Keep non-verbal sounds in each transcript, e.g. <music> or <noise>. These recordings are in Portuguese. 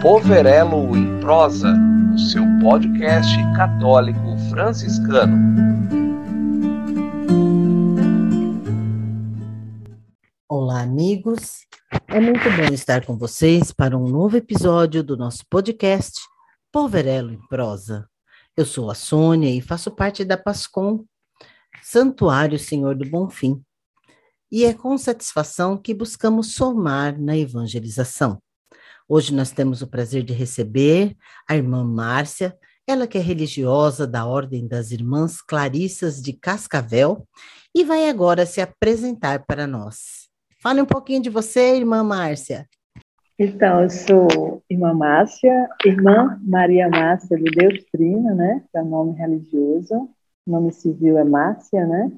Poverelo em Prosa, o seu podcast católico franciscano. Olá, amigos. É muito bom estar com vocês para um novo episódio do nosso podcast Poverelo em Prosa. Eu sou a Sônia e faço parte da PASCOM, Santuário Senhor do Bonfim. E é com satisfação que buscamos somar na evangelização. Hoje nós temos o prazer de receber a irmã Márcia, ela que é religiosa da Ordem das Irmãs Clarissas de Cascavel e vai agora se apresentar para nós. Fale um pouquinho de você, irmã Márcia. Então, eu sou irmã Márcia, irmã Maria Márcia de Deus Trina, né? Que é o nome religioso. O nome civil é Márcia, né?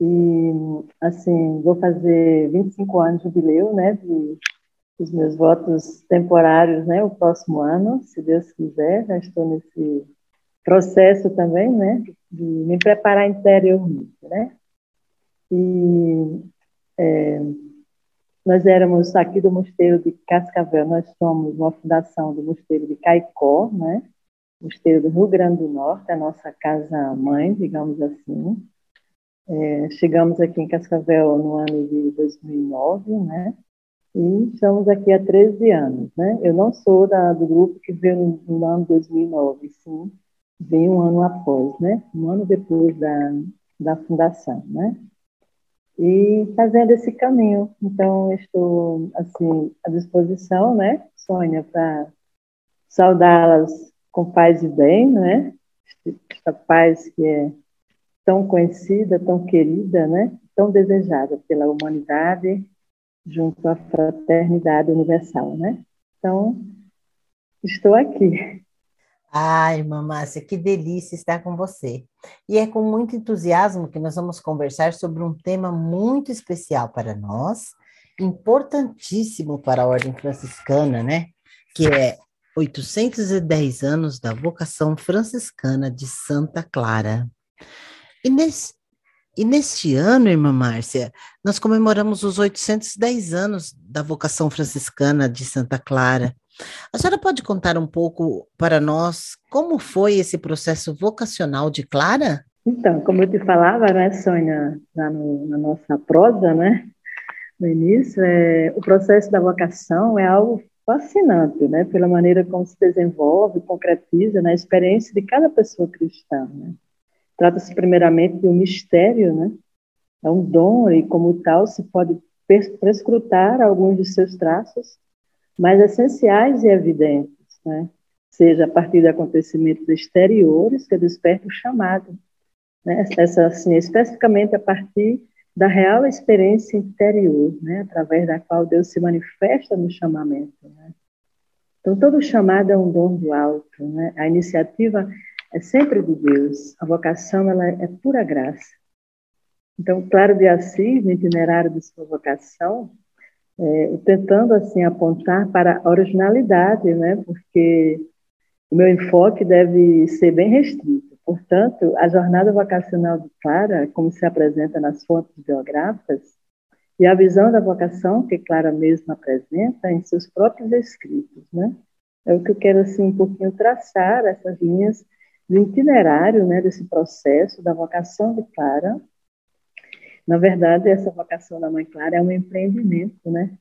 E, assim, vou fazer 25 anos de jubileu, né, de, dos meus votos temporários, né, o próximo ano, se Deus quiser. Já estou nesse processo também, né, de me preparar interiormente, né. E é, nós éramos aqui do Mosteiro de Cascavel, nós somos uma fundação do Mosteiro de Caicó, né, Mosteiro do Rio Grande do Norte, a nossa casa-mãe, digamos assim. É, chegamos aqui em Cascavel no ano de 2009, né? E estamos aqui há 13 anos, né? Eu não sou da, do grupo que veio no, no ano 2009, sim, vem um ano após, né? Um ano depois da, da fundação, né? E fazendo esse caminho. Então, estou, assim, à disposição, né, Sônia, para saudá-las com paz e bem, né? Esta paz que é tão conhecida, tão querida, né? tão desejada pela humanidade junto à fraternidade universal, né? Então, estou aqui. Ai, Márcia, que delícia estar com você. E é com muito entusiasmo que nós vamos conversar sobre um tema muito especial para nós, importantíssimo para a Ordem Franciscana, né? Que é 810 anos da vocação franciscana de Santa Clara. E, nesse, e neste ano, irmã Márcia, nós comemoramos os 810 anos da vocação franciscana de Santa Clara. A senhora pode contar um pouco para nós como foi esse processo vocacional de Clara? Então, como eu te falava, né, Sônia, lá no, na nossa prosa, né, no início, é, o processo da vocação é algo fascinante, né, pela maneira como se desenvolve, concretiza na né, experiência de cada pessoa cristã, né. Trata-se primeiramente de um mistério, né? É um dom e, como tal, se pode prescrutar alguns de seus traços mais essenciais e evidentes, né? Seja a partir de acontecimentos exteriores que despertam o chamado, né? Essa, assim, especificamente a partir da real experiência interior, né? Através da qual Deus se manifesta no chamamento, né? Então, todo chamado é um dom do alto, né? A iniciativa é sempre de Deus. A vocação ela é pura graça. Então, Claro de Assis, no itinerário de sua vocação, é, tentando assim apontar para a originalidade, né? Porque o meu enfoque deve ser bem restrito. Portanto, a jornada vocacional de Clara, como se apresenta nas fontes biográficas, e a visão da vocação que Clara mesma apresenta em seus próprios escritos, né? É o que eu quero assim um pouquinho traçar essas linhas do itinerário né, desse processo da vocação de Clara. Na verdade, essa vocação da Mãe Clara é um empreendimento, né?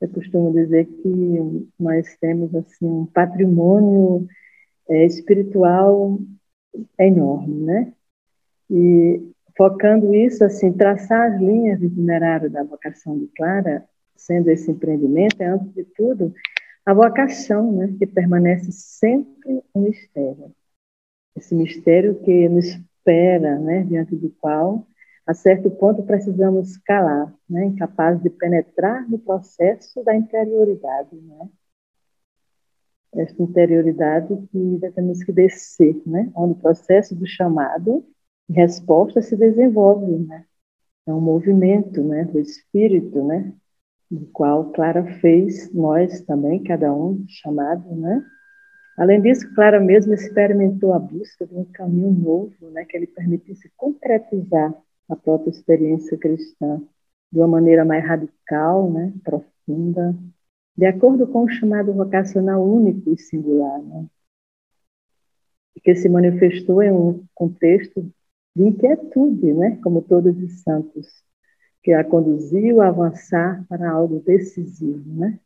Eu costumo dizer que nós temos assim um patrimônio é, espiritual enorme, né? E focando isso, assim, traçar as linhas do itinerário da vocação de Clara, sendo esse empreendimento, é antes de tudo a vocação, né, que permanece sempre um mistério esse mistério que nos espera, né, diante do qual, a certo ponto, precisamos calar, né, incapazes de penetrar no processo da interioridade, né? Esta interioridade que temos que descer, né, onde o processo do chamado e resposta se desenvolve, né? É um movimento, né, do espírito, né, do qual Clara fez nós também, cada um chamado, né? Além disso, Clara mesmo experimentou a busca de um caminho novo, né, que lhe permitisse concretizar a própria experiência cristã de uma maneira mais radical, né, profunda, de acordo com o chamado vocacional único e singular, né? que se manifestou em um contexto de inquietude, né? como todos os santos, que a conduziu a avançar para algo decisivo. Né?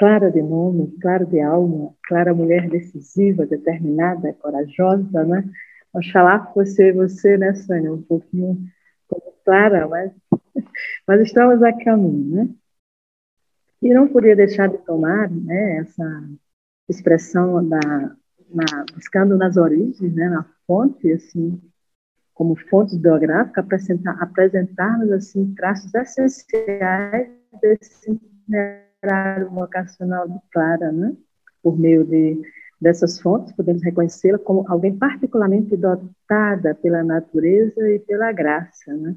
Clara de nome, clara de alma, clara mulher decisiva, determinada, corajosa, né? Oxalá fosse você, né, Sônia? Um pouquinho como Clara, mas, <laughs> mas estamos a caminho, né? E não podia deixar de tomar né, essa expressão da, na, buscando nas origens, né, na fonte, assim, como fonte biográfica, apresentar, apresentar-nos assim, traços essenciais desse itinerário vocacional de Clara, né? por meio de, dessas fontes, podemos reconhecê-la como alguém particularmente dotada pela natureza e pela graça, né?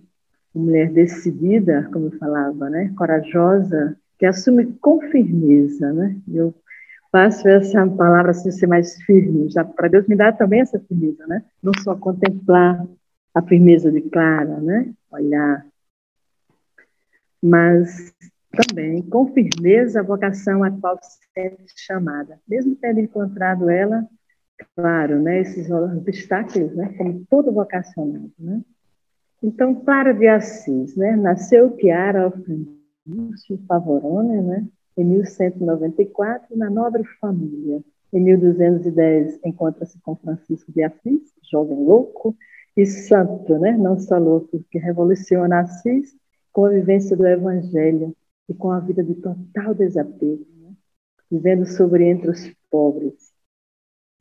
Uma mulher decidida, como eu falava, né? corajosa, que assume com firmeza, né? Eu passo essa palavra assim, ser mais firme, já para Deus me dar também essa firmeza, né? Não só contemplar a firmeza de Clara, né? Olhar, mas também com firmeza a vocação a qual se sente chamada, mesmo tendo encontrado ela, claro, né? Esses obstáculos, né? Como todo vocacionado, né? Então, Clara de Assis, né? Nasceu Chiara Alfredo Lúcio Favorone, né? em 1194, na nobre família. Em 1210, encontra-se com Francisco de Assis, jovem louco e santo, né? não só louco, que revoluciona Assis com a vivência do Evangelho e com a vida de total desapego, né? vivendo sobre entre os pobres.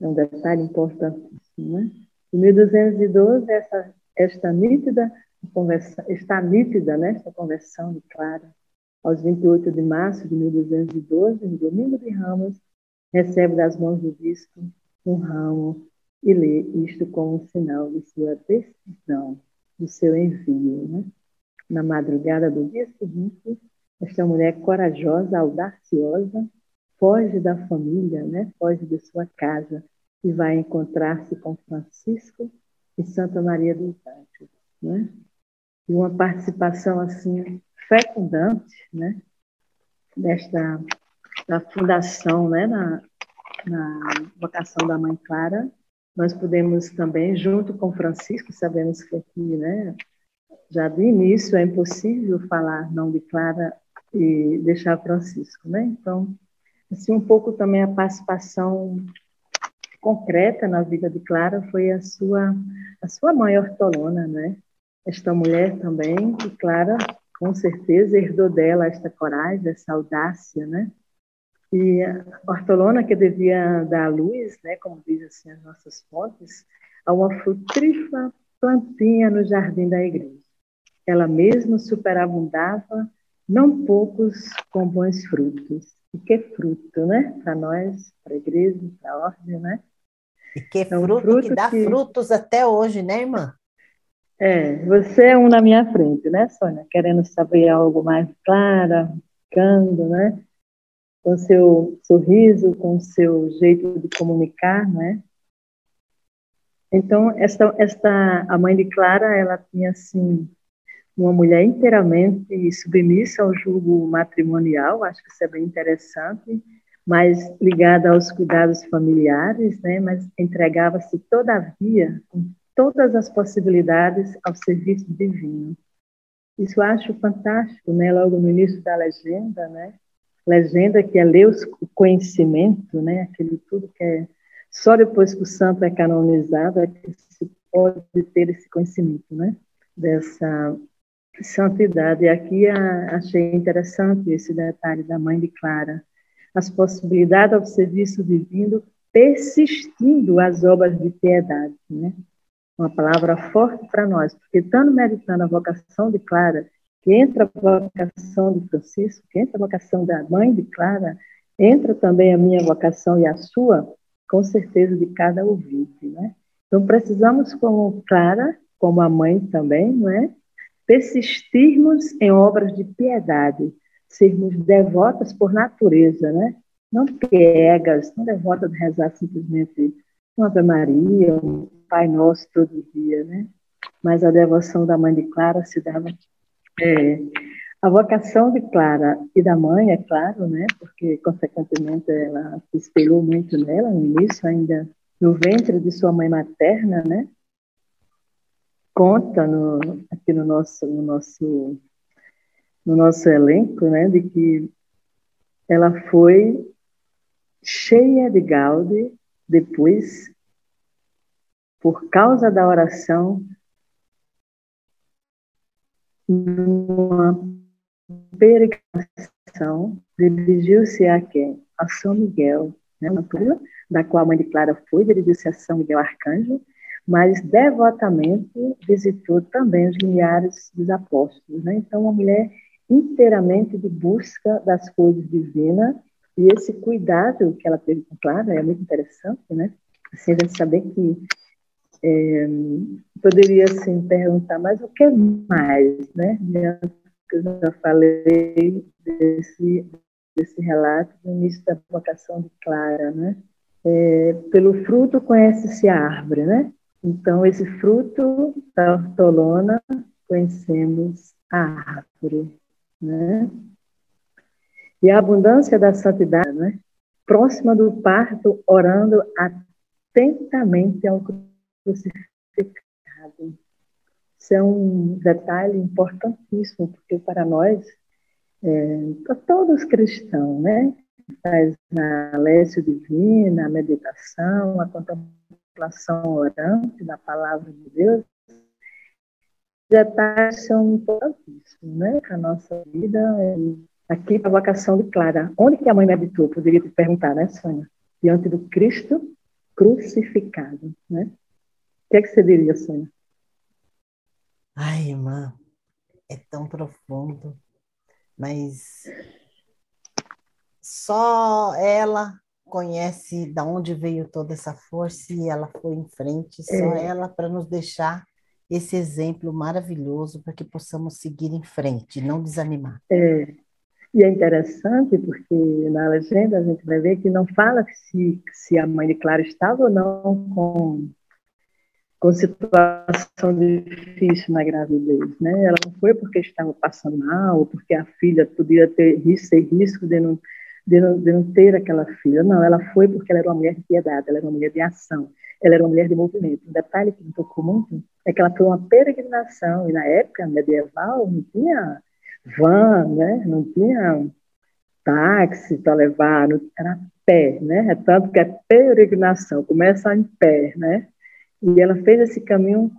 É um detalhe importantíssimo. Né? Em 1212, essa, esta nítida conversa, está nítida né? essa conversão de Clara aos 28 de março de 1212, no domingo de Ramos, recebe das mãos do bispo um ramo e lê isto como um sinal de sua decisão, do seu envio. Né? Na madrugada do dia seguinte, esta mulher corajosa, audaciosa, foge da família, né? foge de sua casa e vai encontrar-se com Francisco e Santa Maria dos Anjos. Né? E uma participação assim fecundante, né, desta da fundação, né, na, na vocação da Mãe Clara, nós podemos também, junto com Francisco, sabemos que aqui, né, já de início é impossível falar não de Clara e deixar Francisco, né? Então, assim, um pouco também a participação concreta na vida de Clara foi a sua a sua mãe ortolona, né? Esta mulher também, e Clara com certeza herdou dela esta coragem, essa audácia, né? E a hortolona que devia dar luz, né, como diz assim as nossas fontes, a uma frutrífera plantinha no jardim da igreja. Ela mesma superabundava, não poucos com bons frutos. E que fruto, né? Para nós, para a igreja, para a ordem, né? E que é um fruto, fruto que dá que... frutos até hoje, né, irmã? É, você é um na minha frente, né, Sônia? Querendo saber algo mais clara, ficando, né? Com seu sorriso, com seu jeito de comunicar, né? Então, esta, esta, a mãe de Clara, ela tinha, assim, uma mulher inteiramente submissa ao julgo matrimonial, acho que isso é bem interessante, mas ligada aos cuidados familiares, né? Mas entregava-se, todavia, com todas as possibilidades ao serviço divino. Isso eu acho fantástico, né? Logo no início da legenda, né? Legenda que é ler o conhecimento, né? Aquele tudo que é só depois que o santo é canonizado é que se pode ter esse conhecimento, né? Dessa santidade. E aqui a, achei interessante esse detalhe da mãe de Clara, as possibilidades ao serviço divino persistindo as obras de piedade, né? uma palavra forte para nós, porque estando meditando a vocação de Clara, que entra a vocação de Francisco, que entra a vocação da mãe de Clara, entra também a minha vocação e a sua, com certeza de cada ouvinte, né? Então precisamos, como Clara, como a mãe também, não é? Persistirmos em obras de piedade, sermos devotas por natureza, né? Não piegas, não devotas de rezar simplesmente uma Ave Maria, um Pai Nosso todo dia, né? Mas a devoção da Mãe de Clara se dava é, A vocação de Clara e da mãe, é claro, né? Porque, consequentemente, ela se espelhou muito nela no início, ainda no ventre de sua mãe materna, né? Conta no, aqui no nosso, no nosso, no nosso elenco, né? De que ela foi cheia de gaude depois, por causa da oração, numa peregrinação, dirigiu-se a quem? A São Miguel, né, da qual a mãe de Clara foi, dirigiu-se a São Miguel Arcanjo, mas devotamente visitou também os milhares dos apóstolos. Né? Então, uma mulher inteiramente de busca das coisas divinas, e esse cuidado que ela teve com Clara é muito interessante, né? Assim, a gente saber que é, poderia assim, perguntar, mas o que mais, né? Eu já falei desse, desse relato no início da vocação de Clara, né? É, pelo fruto conhece-se a árvore, né? Então, esse fruto da hortolona, conhecemos a árvore, né? E a abundância da santidade, né? Próxima do parto, orando atentamente ao crucificado. Isso é um detalhe importantíssimo, porque para nós, é, para todos cristãos, né? Faz a Lécio Divina, a meditação, a contemplação orante da palavra de Deus, detalhes são importantíssimos, né? Para a nossa vida. Aqui, para a vocação de Clara, onde que a mãe meditou? Poderia te perguntar, né, Sônia? Diante do Cristo crucificado, né? O que é que você diria, Sônia? Ai, irmã, é tão profundo, mas só ela conhece da onde veio toda essa força e ela foi em frente, só é. ela para nos deixar esse exemplo maravilhoso para que possamos seguir em frente, não desanimar. É. E é interessante porque na legenda a gente vai ver que não fala se, se a mãe de Clara estava ou não com com situação difícil na gravidez, né? Ela não foi porque estava passando mal, ou porque a filha podia ter risco, risco de não, de, não, de não ter aquela filha. Não, ela foi porque ela era uma mulher de piedade, ela era uma mulher de ação, ela era uma mulher de movimento. Um detalhe que me tocou muito é que ela foi uma peregrinação, e na época medieval não tinha van, né? Não tinha táxi para levar, não, era pé, né? É tanto que é peregrinação, começa em pé, né? E ela fez esse caminho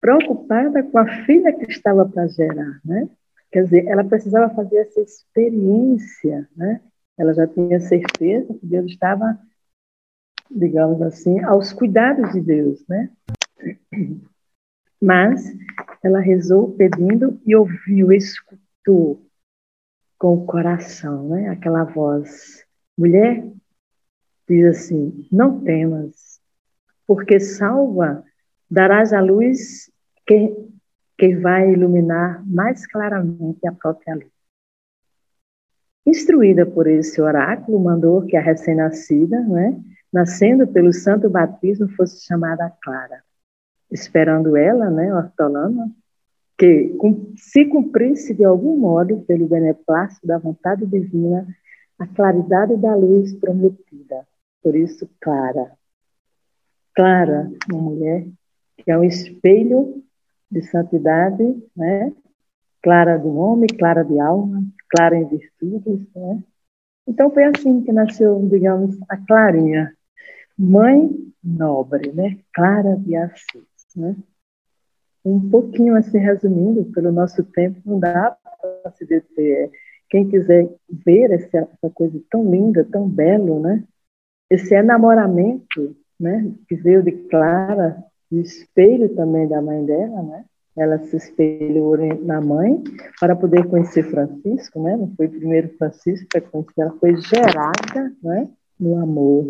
preocupada com a filha que estava para gerar, né? Quer dizer, ela precisava fazer essa experiência, né? Ela já tinha certeza que Deus estava, digamos assim, aos cuidados de Deus, né? Mas ela rezou pedindo e ouviu, escutou com o coração, né? Aquela voz. Mulher, diz assim: não temas, porque salva darás a luz que, que vai iluminar mais claramente a própria luz. Instruída por esse oráculo, mandou que a recém-nascida, né, nascendo pelo santo batismo, fosse chamada Clara, esperando ela, né, hortolana, que se cumprisse de algum modo, pelo beneplácito da vontade divina, a claridade da luz prometida. Por isso, Clara, Clara, uma mulher que é um espelho de santidade, né? Clara do homem, clara de alma, clara em virtudes, né? Então foi assim que nasceu, digamos, a Clarinha, mãe nobre, né? Clara de Assis, né? Um pouquinho assim resumindo, pelo nosso tempo não dá para se deter. Quem quiser ver essa, essa coisa tão linda, tão belo, né? Esse enamoramento né, que veio de Clara, o espelho também da mãe dela, né? Ela se espelhou na mãe para poder conhecer Francisco, né? Não foi primeiro Francisco para conhecer, ela foi gerada, né? No amor,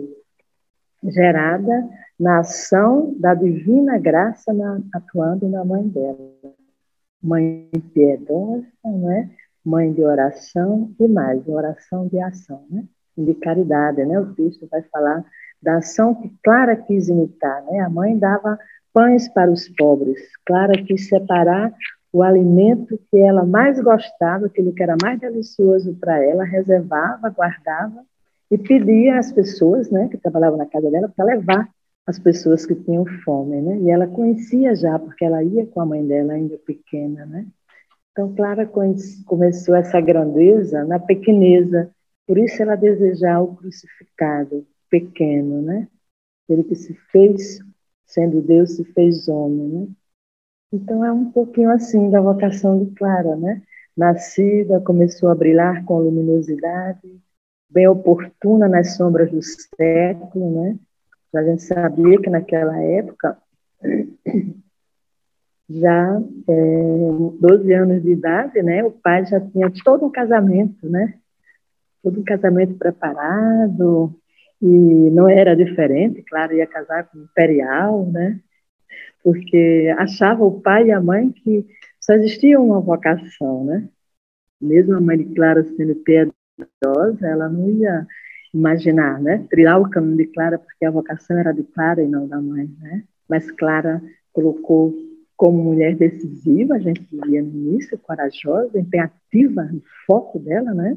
gerada na ação da divina graça na, atuando na mãe dela. Mãe piedosa, né? Mãe de oração e mais, oração de ação, né? De caridade, né? O texto vai falar da ação que Clara quis imitar. Né? A mãe dava pães para os pobres, Clara quis separar o alimento que ela mais gostava, aquilo que era mais delicioso para ela, reservava, guardava e pedia às pessoas, né, que trabalhavam na casa dela, para levar as pessoas que tinham fome, né? E ela conhecia já, porque ela ia com a mãe dela ainda pequena, né? Então, Clara começou essa grandeza na pequeneza, por isso ela desejava o crucificado pequeno, né? Ele que se fez, sendo Deus, se fez homem, né? Então, é um pouquinho assim da vocação de Clara, né? Nascida, começou a brilhar com luminosidade, bem oportuna nas sombras do século, né? A gente sabia que naquela época, já é, 12 anos de idade, né? O pai já tinha todo um casamento, né? Todo um casamento preparado, e não era diferente, claro, ia casar com o imperial, né? Porque achava o pai e a mãe que só existia uma vocação, né? Mesmo a mãe de Clara sendo piedosa, ela não ia imaginar, né? Trilhar o caminho de Clara, porque a vocação era de Clara e não da mãe, né? Mas Clara colocou como mulher decisiva, a gente via no início, corajosa, empenhativa, no foco dela, né?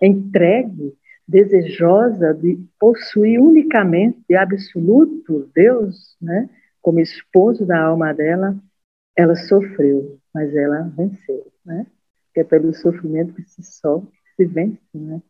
Entregue, desejosa de possuir unicamente e absoluto Deus, né? Como esposo da alma dela, ela sofreu, mas ela venceu, né? Que é pelo sofrimento que se sofre, se vence, né?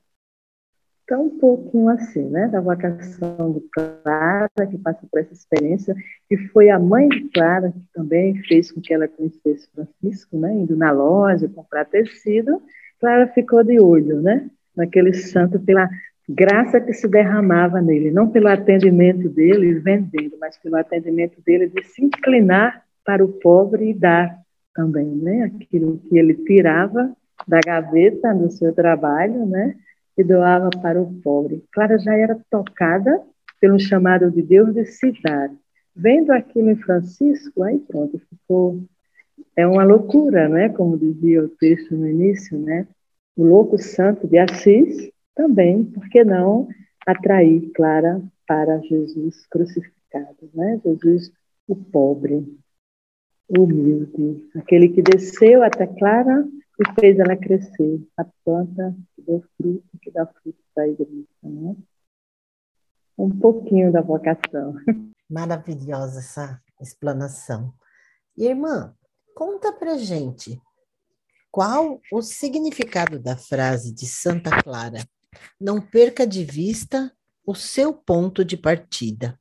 Então, um pouquinho assim, né, da vocação de Clara, que passou por essa experiência, que foi a mãe de Clara que também fez com que ela conhecesse Francisco, né, indo na loja comprar tecido, Clara ficou de olho, né, naquele santo pela graça que se derramava nele, não pelo atendimento dele vendendo, mas pelo atendimento dele de se inclinar para o pobre e dar também, né, aquilo que ele tirava da gaveta do seu trabalho, né, e doava para o pobre. Clara já era tocada pelo chamado de Deus de se dar. Vendo aquilo em Francisco, aí pronto, ficou. É uma loucura, né? Como dizia o texto no início, né? O louco santo de Assis também, por que não atrair Clara para Jesus crucificado, né? Jesus, o pobre, o humilde, aquele que desceu até Clara e fez ela crescer, a planta que deu fruto, que dá fruto para a igreja. Né? Um pouquinho da vocação. <laughs> Maravilhosa essa explanação. Irmã, conta pra gente qual o significado da frase de Santa Clara. Não perca de vista o seu ponto de partida.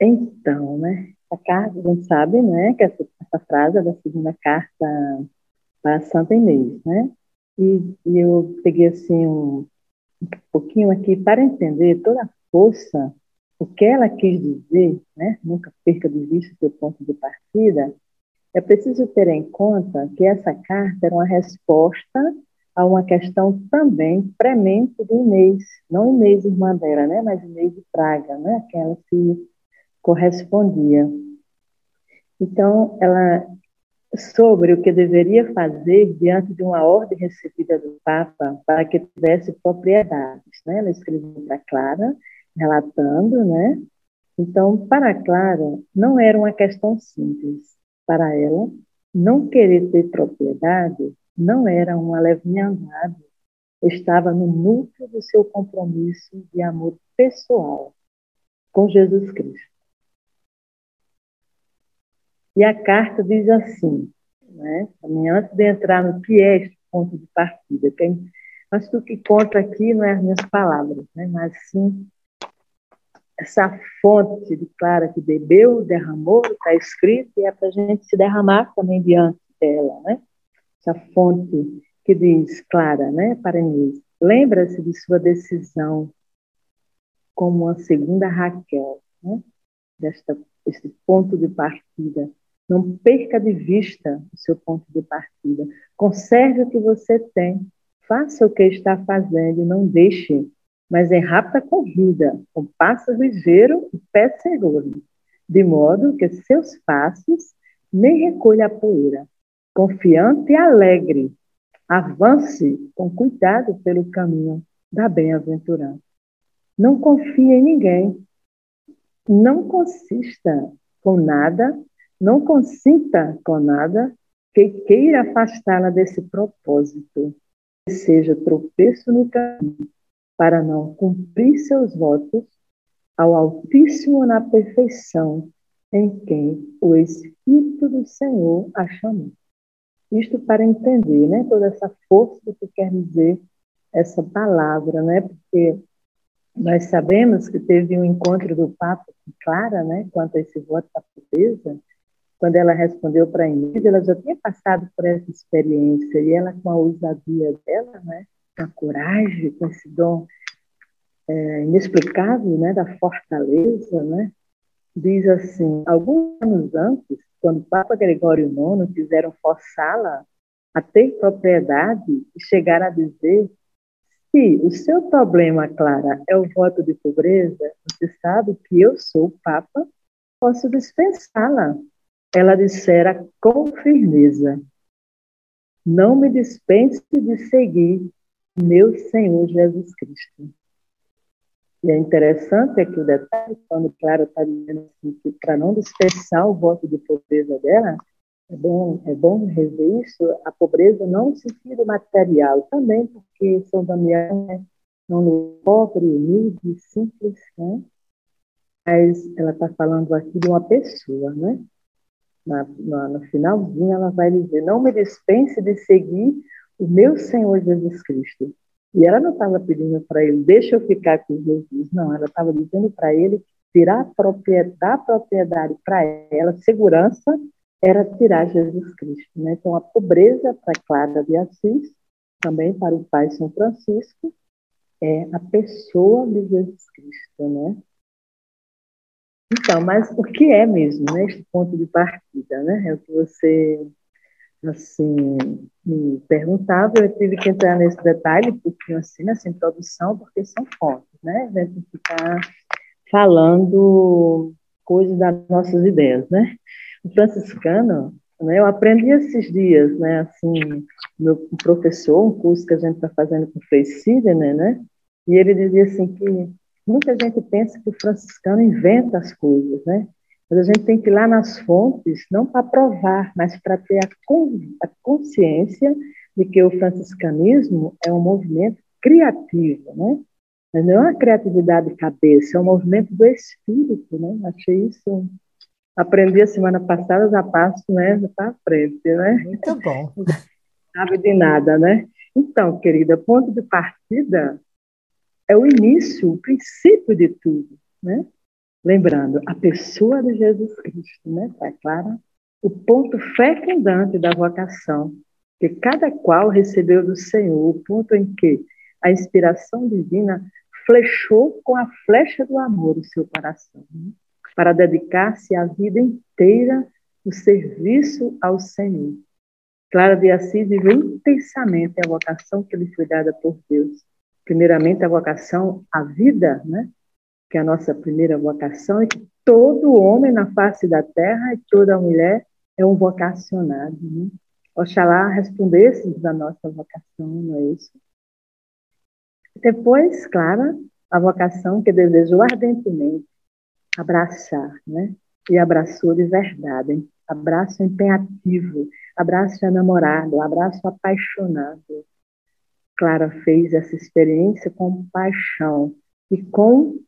Então, né? A carta, a gente sabe, né, que essa, essa frase é da segunda carta para Santa Inês, né? E, e, eu peguei assim um, um pouquinho aqui para entender toda a força, o que ela quis dizer, né? Nunca perca de vista o seu ponto de partida. É preciso ter em conta que essa carta era uma resposta a uma questão também premente de Inês, não Inês irmã dela, né? Mas Inês de Praga, né? Que ela se correspondia. Então, ela sobre o que deveria fazer diante de uma ordem recebida do Papa para que tivesse propriedades. Né? Ela escreveu para Clara, relatando, né? Então, para Clara, não era uma questão simples. Para ela, não querer ter propriedade não era uma leviandade, estava no núcleo do seu compromisso de amor pessoal com Jesus Cristo. E a carta diz assim, né? antes de entrar no que é este ponto de partida, mas tudo que conta aqui não é as minhas palavras, né? mas sim essa fonte de Clara que bebeu, derramou, está escrito, e é para a gente se derramar também diante dela, né? Essa fonte que diz Clara, né, para Inês, lembra-se de sua decisão como uma segunda Raquel, né? Desta, este ponto de partida não perca de vista o seu ponto de partida. Conserve o que você tem. Faça o que está fazendo e não deixe, mas em rápida corrida, com passo ligeiro e pé seguro, de modo que seus passos nem recolha a poeira. Confiante e alegre, avance com cuidado pelo caminho da bem-aventurança. Não confie em ninguém. Não consista com nada não consinta com nada que queira afastá-la desse propósito, que seja tropeço no caminho, para não cumprir seus votos ao Altíssimo na perfeição em quem o Espírito do Senhor a chamou. Isto para entender né, toda essa força que quer dizer essa palavra, né, porque nós sabemos que teve um encontro do Papa com Clara, né, quanto a esse voto da pobreza, quando ela respondeu para a Inês, ela já tinha passado por essa experiência, e ela, com a ousadia dela, né, a coragem, com esse dom é, inexplicável né, da fortaleza, né, diz assim: alguns anos antes, quando Papa Gregório IX quiseram forçá-la a ter propriedade e chegar a dizer se o seu problema, Clara, é o voto de pobreza, você sabe que eu sou Papa, posso dispensá-la. Ela dissera com firmeza: Não me dispense de seguir meu Senhor Jesus Cristo. E é interessante aqui o detalhe, quando Clara está dizendo assim, que para não dispensar o voto de pobreza dela, é bom, é bom rever isso, a pobreza não no sentido material, também porque São Damião é um pobre, humilde, simples, né? mas ela está falando aqui de uma pessoa, né? na, na, no finalzinho, ela vai dizer: Não me dispense de seguir o meu Senhor Jesus Cristo. E ela não estava pedindo para ele, deixa eu ficar com Jesus. Não, ela estava dizendo para ele tirar a propriedade, propriedade para ela, segurança, era tirar Jesus Cristo. Né? Então, a pobreza para Clara de Assis, também para o pai São Francisco, é a pessoa de Jesus Cristo. Né? Então, mas o que é mesmo, né, este ponto de partida, né? É o que você, assim, me perguntava, eu tive que entrar nesse detalhe, pouquinho assim, nessa introdução, porque são fontes, né? A gente ficar falando coisas das nossas ideias, né? O franciscano, né, eu aprendi esses dias, né, assim, meu professor, um curso que a gente está fazendo com o Frei Sidney, né, e ele dizia assim que Muita gente pensa que o franciscano inventa as coisas, né? Mas a gente tem que ir lá nas fontes, não para provar, mas para ter a, consciência de que o franciscanismo é um movimento criativo, né? Mas não é uma criatividade de cabeça, é um movimento do espírito, né? Achei isso. Aprendi a semana passada, já passo, né? Já para frente, né? Muito bom. <laughs> Não sabe de nada, né? Então, querida, ponto de partida é o início, o princípio de tudo, né? Lembrando, a pessoa de Jesus Cristo, né? Está clara? O ponto fecundante da vocação, que cada qual recebeu do Senhor, o ponto em que a inspiração divina flechou com a flecha do amor o seu coração, né? para dedicar-se a vida inteira no serviço ao Senhor. Clara de Assis viveu intensamente a vocação que lhe foi dada por Deus primeiramente a vocação à vida, né? Que é a nossa primeira vocação, e que todo homem na face da terra e toda mulher é um vocacionado. Né? Oxalá respondesse da nossa vocação, não é isso? Depois, claro, a vocação que desejou ardentemente abraçar, né? E abraçou de verdade, abraço empenhativo, abraço enamorado, abraço apaixonado, Clara fez essa experiência com paixão e com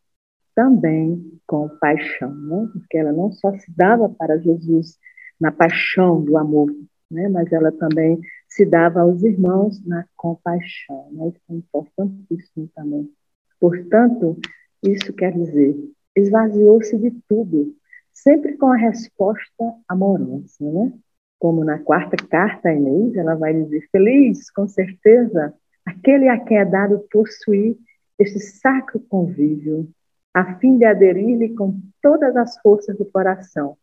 também com paixão, né? porque ela não só se dava para Jesus na paixão do amor, né? mas ela também se dava aos irmãos na compaixão. Né? Isso é importantíssimo também. Portanto, isso quer dizer, esvaziou-se de tudo, sempre com a resposta amorosa. Né? Como na quarta carta a Inês, ela vai dizer, feliz, com certeza, aquele a quem é dado possuir este sacro convívio, a fim de aderir-lhe com todas as forças do coração.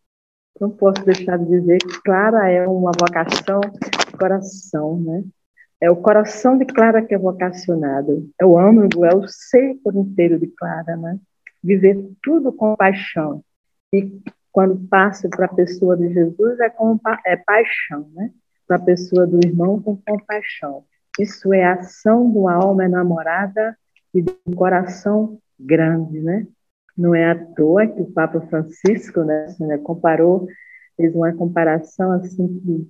Não posso deixar de dizer que Clara é uma vocação de coração, né? É o coração de Clara que é vocacionado, é o âmago, é o ser por inteiro de Clara, né? Viver tudo com paixão. E quando passa para a pessoa de Jesus é com é paixão, né? Para a pessoa do irmão com compaixão. Isso é a ação de uma alma enamorada e um coração grande, né? Não é à toa que o Papa Francisco, né, comparou, fez uma comparação assim que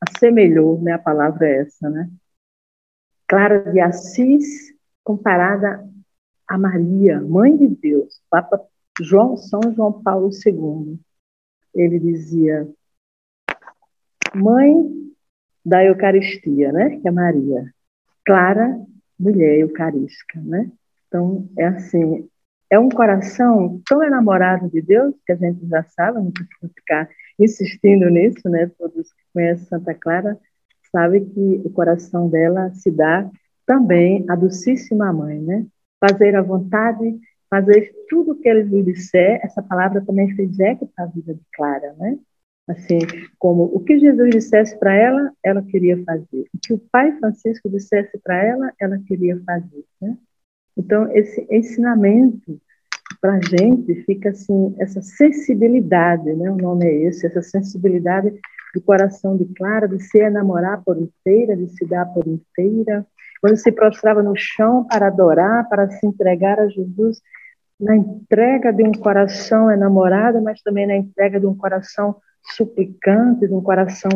assemelhou, né? A palavra é essa, né? Clara de Assis comparada a Maria, mãe de Deus, Papa João, São João Paulo II. Ele dizia, mãe da Eucaristia, né? Que é Maria. Clara, mulher eucarística, né? Então, é assim, é um coração tão enamorado de Deus, que a gente já sabe, não precisa ficar insistindo nisso, né? Todos que conhecem Santa Clara sabem que o coração dela se dá também à Docíssima Mãe, né? Fazer a vontade, fazer tudo o que ele lhe disser, essa palavra também fez eco para a vida de Clara, né? Assim, como o que Jesus dissesse para ela, ela queria fazer. O que o pai Francisco dissesse para ela, ela queria fazer, né? Então, esse ensinamento para a gente fica assim, essa sensibilidade, né? o nome é esse, essa sensibilidade do coração de Clara, de se enamorar por inteira, de se dar por inteira, quando se prostrava no chão para adorar, para se entregar a Jesus, na entrega de um coração enamorado, mas também na entrega de um coração suplicante, de um coração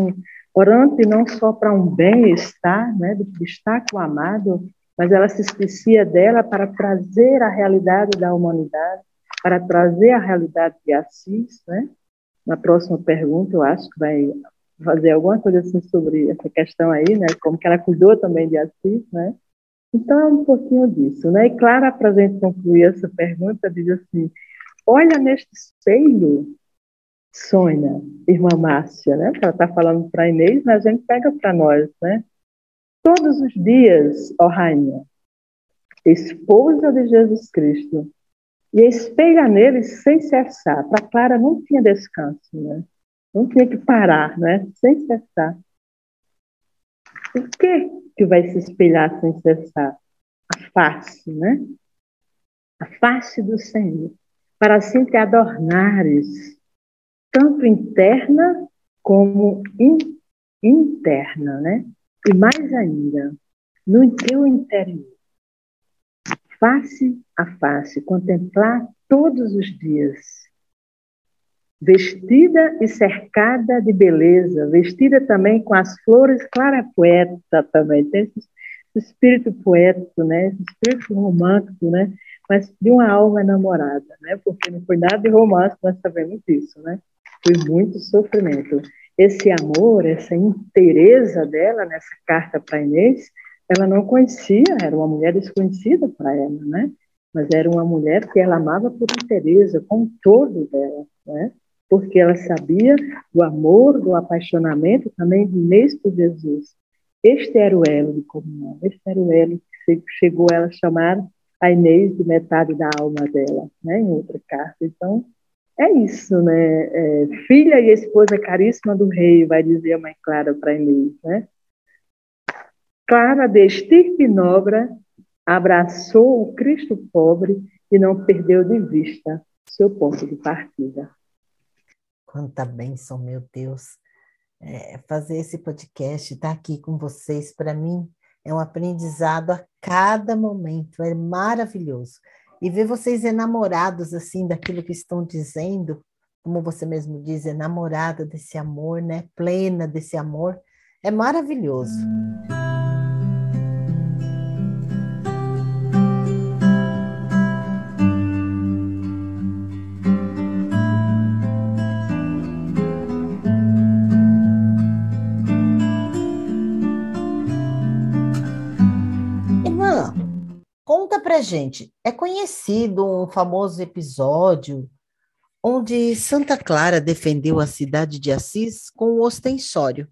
orante não só para um bem-estar, né, de estar com o amado, mas ela se esquecia dela para trazer a realidade da humanidade, para trazer a realidade de Assis, né? Na próxima pergunta, eu acho que vai fazer alguma coisa assim sobre essa questão aí, né? Como que ela cuidou também de Assis, né? Então, é um pouquinho disso, né? E Clara, para a gente concluir essa pergunta, diz assim, olha neste espelho, Sônia, irmã Márcia, né? Ela está falando para Inês, mas a gente pega para nós, né? Todos os dias, ó Rainha, esposa de Jesus Cristo, e espelha nele sem cessar. Para Clara não tinha descanso, né? Não tinha que parar, né? Sem cessar. O que que vai se espelhar sem cessar? A face, né? A face do Senhor. Para assim te adornares, tanto interna como in, interna, né? E mais ainda, no teu interior, face a face, contemplar todos os dias, vestida e cercada de beleza, vestida também com as flores, Clara poeta também, tem esse espírito poético, né? esse espírito romântico, né? mas de uma alma enamorada, né? porque não foi nada de romance, nós sabemos disso, né? foi muito sofrimento esse amor, essa inteireza dela nessa carta para Inês, ela não conhecia, era uma mulher desconhecida para ela, né? Mas era uma mulher que ela amava por inteireza, com todo dela, né? Porque ela sabia do amor, do apaixonamento também de Inês por Jesus. Este era o elo de comunhão, este era o elo que chegou ela a chamar a Inês de metade da alma dela, né? Em outra carta. Então, é isso, né? É, filha e esposa caríssima do rei, vai dizer a mãe Clara para Inês, né? Clara de estirpe nobre abraçou o Cristo pobre e não perdeu de vista seu ponto de partida. Quanta bênção, meu Deus. É, fazer esse podcast, estar tá aqui com vocês, para mim, é um aprendizado a cada momento, é maravilhoso e ver vocês enamorados assim daquilo que estão dizendo, como você mesmo diz, enamorada desse amor, né? Plena desse amor, é maravilhoso. Gente, é conhecido um famoso episódio onde Santa Clara defendeu a cidade de Assis com o ostensório.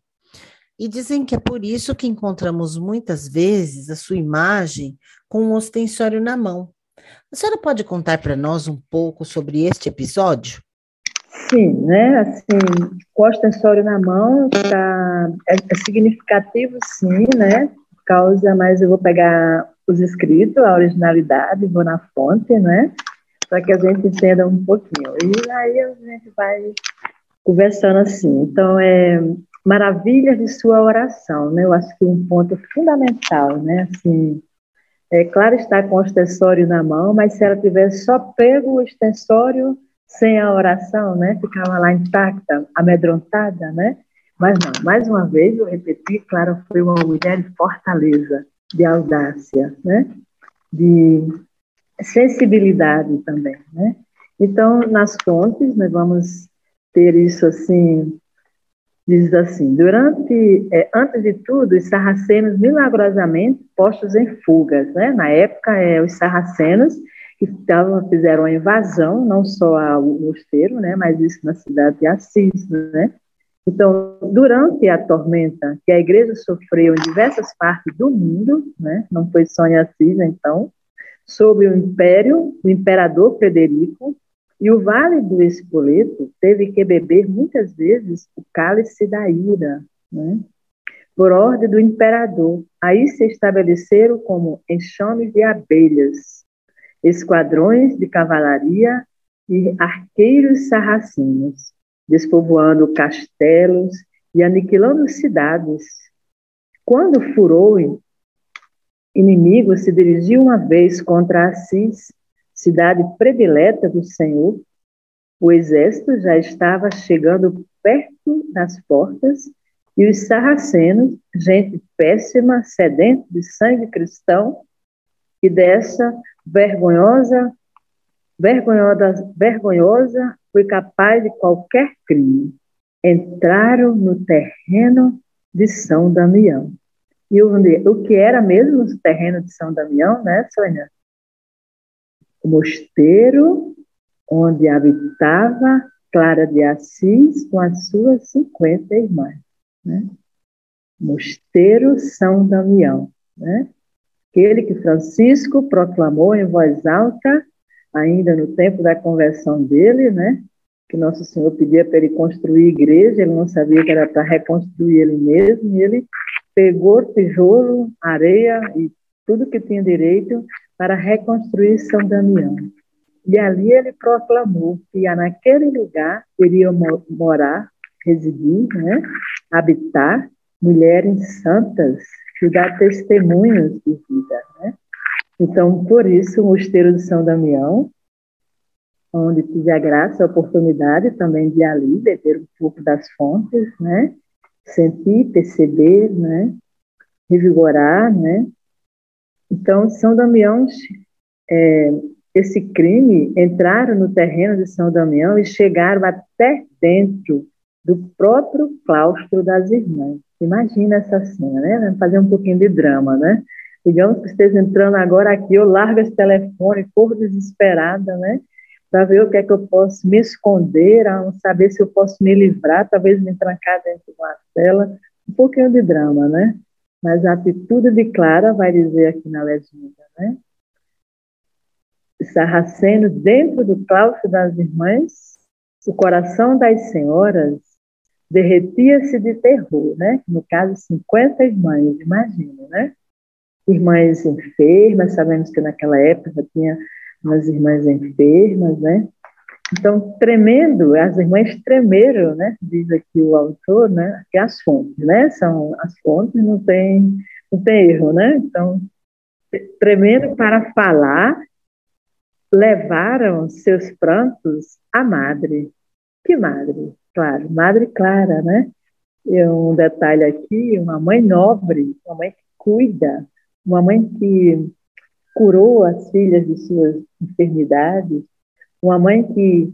E dizem que é por isso que encontramos muitas vezes a sua imagem com um ostensório na mão. A senhora pode contar para nós um pouco sobre este episódio? Sim, né? Assim, com o ostensório na mão tá, é, é significativo, sim, né? Por causa, mas eu vou pegar os escritos, a originalidade, vou na fonte, né? Para que a gente entenda um pouquinho. E aí a gente vai conversando assim. Então, é maravilhas de sua oração, né? Eu acho que um ponto fundamental, né? Assim, é claro está com o extensório na mão, mas se ela tivesse só pego o extensório sem a oração, né? Ficava lá intacta, amedrontada, né? Mas não, mais uma vez, eu repeti, Clara foi uma mulher de fortaleza, de audácia, né? de sensibilidade também. Né? Então, nas fontes, nós vamos ter isso assim, diz assim, durante, é, antes de tudo, os sarracenos milagrosamente postos em fugas, né? Na época, é, os sarracenos que tavam, fizeram a invasão, não só ao mosteiro, né? Mas isso na cidade de Assis, né? Então, durante a tormenta que a igreja sofreu em diversas partes do mundo, né? Não foi só em Assis, então, sob o império, o imperador Frederico, e o Vale do Espoleto teve que beber muitas vezes o cálice da ira, né? por ordem do imperador. Aí se estabeleceram como enxames de abelhas, esquadrões de cavalaria e arqueiros sarracinos, despovoando castelos e aniquilando cidades. Quando o furor inimigo se dirigiu uma vez contra Assis, cidade predileta do Senhor, o exército já estava chegando perto das portas e os sarracenos, gente péssima, sedenta de sangue cristão, e dessa vergonhosa, vergonhosa, vergonhosa foi capaz de qualquer crime, entraram no terreno de São Damião. E o, que era mesmo o terreno de São Damião, né, Sônia? o mosteiro onde habitava Clara de Assis com as suas 50 irmãs. Né? Mosteiro São Damião. Né? Aquele que Francisco proclamou em voz alta, ainda no tempo da conversão dele, né? Que Nosso Senhor pedia para ele construir igreja, ele não sabia que era para reconstruir ele mesmo, e ele pegou tijolo, areia e tudo que tinha direito para reconstruir São Damião. E ali ele proclamou que naquele lugar iriam morar, residir, né, habitar mulheres santas que dá testemunhos de vida. Né? Então, por isso, o Mosteiro de São Damião, onde tive a graça, a oportunidade também de ali beber um pouco das fontes, né? sentir, perceber, né? revigorar, né? Então, São Damião, é, esse crime, entraram no terreno de São Damião e chegaram até dentro do próprio claustro das irmãs. Imagina essa cena, né? Vamos fazer um pouquinho de drama, né? Digamos que esteja entrando agora aqui, eu largo esse telefone, corro desesperada, né? Para ver o que é que eu posso me esconder, saber se eu posso me livrar, talvez me trancar dentro de uma cela. Um pouquinho de drama, né? Mas a atitude de Clara vai dizer aqui na legenda, né? Sarraceno, dentro do claustro das irmãs, o coração das senhoras derretia-se de terror, né? No caso, 50 irmãs, imagina, né? Irmãs enfermas, sabemos que naquela época tinha umas irmãs enfermas, né? Então, tremendo, as irmãs tremeram, né? Diz aqui o autor, né? Que as fontes, né? São as fontes, não tem, não tem erro, né? Então, tremendo para falar, levaram seus prantos à madre. Que madre? Claro, madre Clara, né? E um detalhe aqui, uma mãe nobre, uma mãe que cuida, uma mãe que curou as filhas de suas enfermidades, uma mãe que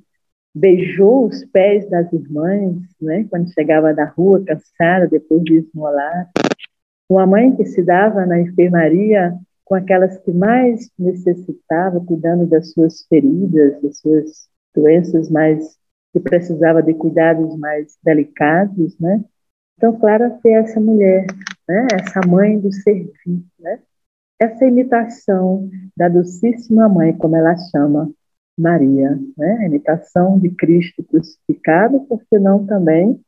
beijou os pés das irmãs, né, quando chegava da rua cansada depois de esmolar. Uma mãe que se dava na enfermaria com aquelas que mais necessitavam, cuidando das suas feridas, das suas doenças mais que precisava de cuidados mais delicados, né? Então, Clara foi essa mulher, né? Essa mãe do serviço, né? Essa imitação da docíssima mãe, como ela chama, Maria, né? a imitação de Cristo crucificado, por que não também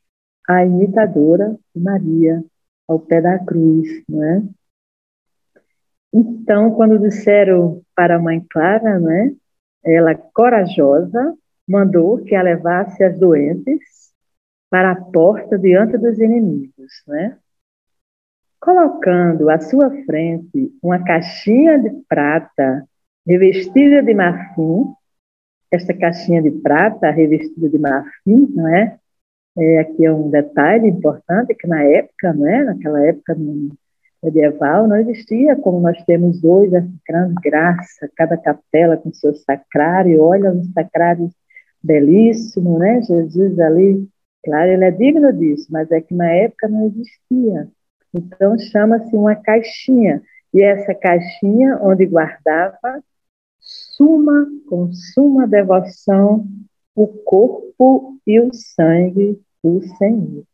a imitadora Maria ao pé da cruz, né? Então, quando disseram para a mãe Clara, né, ela corajosa mandou que a levasse as doentes para a porta diante dos inimigos, né? Colocando à sua frente uma caixinha de prata revestida de marfim, esta caixinha de prata revestida de marfim, não é? É, aqui é um detalhe importante que na época, né, naquela época medieval, não existia como nós temos hoje essa grande graça, cada capela com seu sacrário, olha um sacrário belíssimo, né? Jesus ali, claro, ele é digno disso, mas é que na época não existia. Então chama-se uma caixinha, e essa caixinha onde guardava suma, com suma devoção, o corpo e o sangue do Senhor.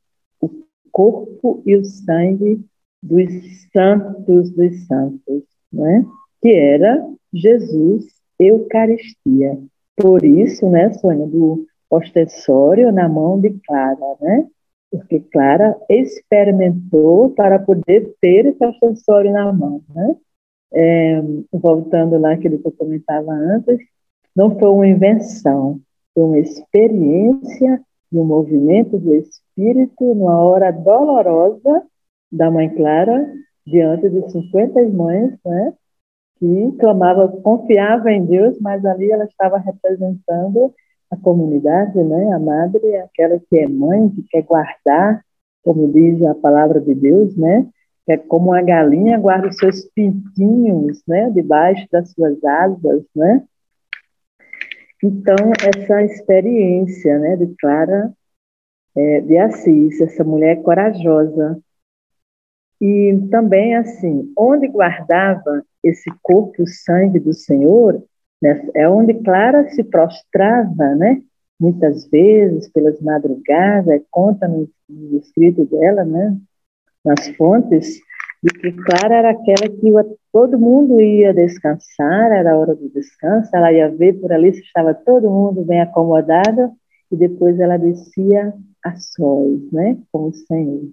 O corpo e o sangue dos santos dos santos, né? que era Jesus Eucaristia. Por isso, né, Sônia, do ostensório na mão de Clara, né? Porque Clara experimentou para poder ter esse ostensório na mão, né? É, voltando lá aquilo que eu comentava antes, não foi uma invenção, foi uma experiência e um movimento do Espírito numa hora dolorosa da Mãe Clara, diante de 50 irmãs, né, que clamava, confiava em Deus, mas ali ela estava representando a comunidade, né, a madre, aquela que é mãe, que quer guardar, como diz a palavra de Deus, né, é como a galinha guarda os seus pintinhos, né, debaixo das suas asas, né. Então, essa experiência, né, de Clara é, de Assis, essa mulher corajosa, e também, assim, onde guardava esse corpo, o sangue do Senhor, é onde Clara se prostrava, né? Muitas vezes, pelas madrugadas, conta no, no escrito dela, né? Nas fontes, de que Clara era aquela que todo mundo ia descansar, era a hora do descanso, ela ia ver por ali se estava todo mundo bem acomodado, e depois ela descia a sós, né? Com o Senhor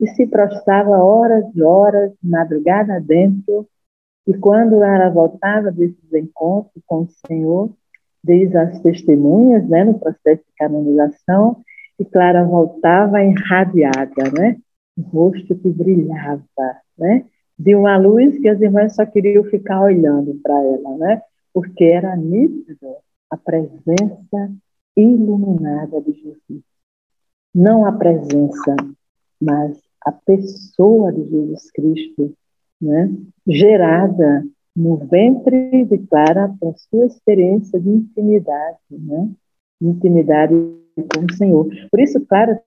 e se prostrava horas e horas, madrugada dentro, e quando ela voltava desses encontros com o Senhor, diz as testemunhas, né, no processo de canonização, e Clara voltava irradiada, né, o rosto que brilhava, né, de uma luz que as irmãs só queriam ficar olhando para ela, né, porque era nítido a presença iluminada de Jesus. Não a presença, mas a pessoa de Jesus Cristo, né, gerada no ventre de Clara por sua experiência de intimidade, né, intimidade com o Senhor. Por isso, Clara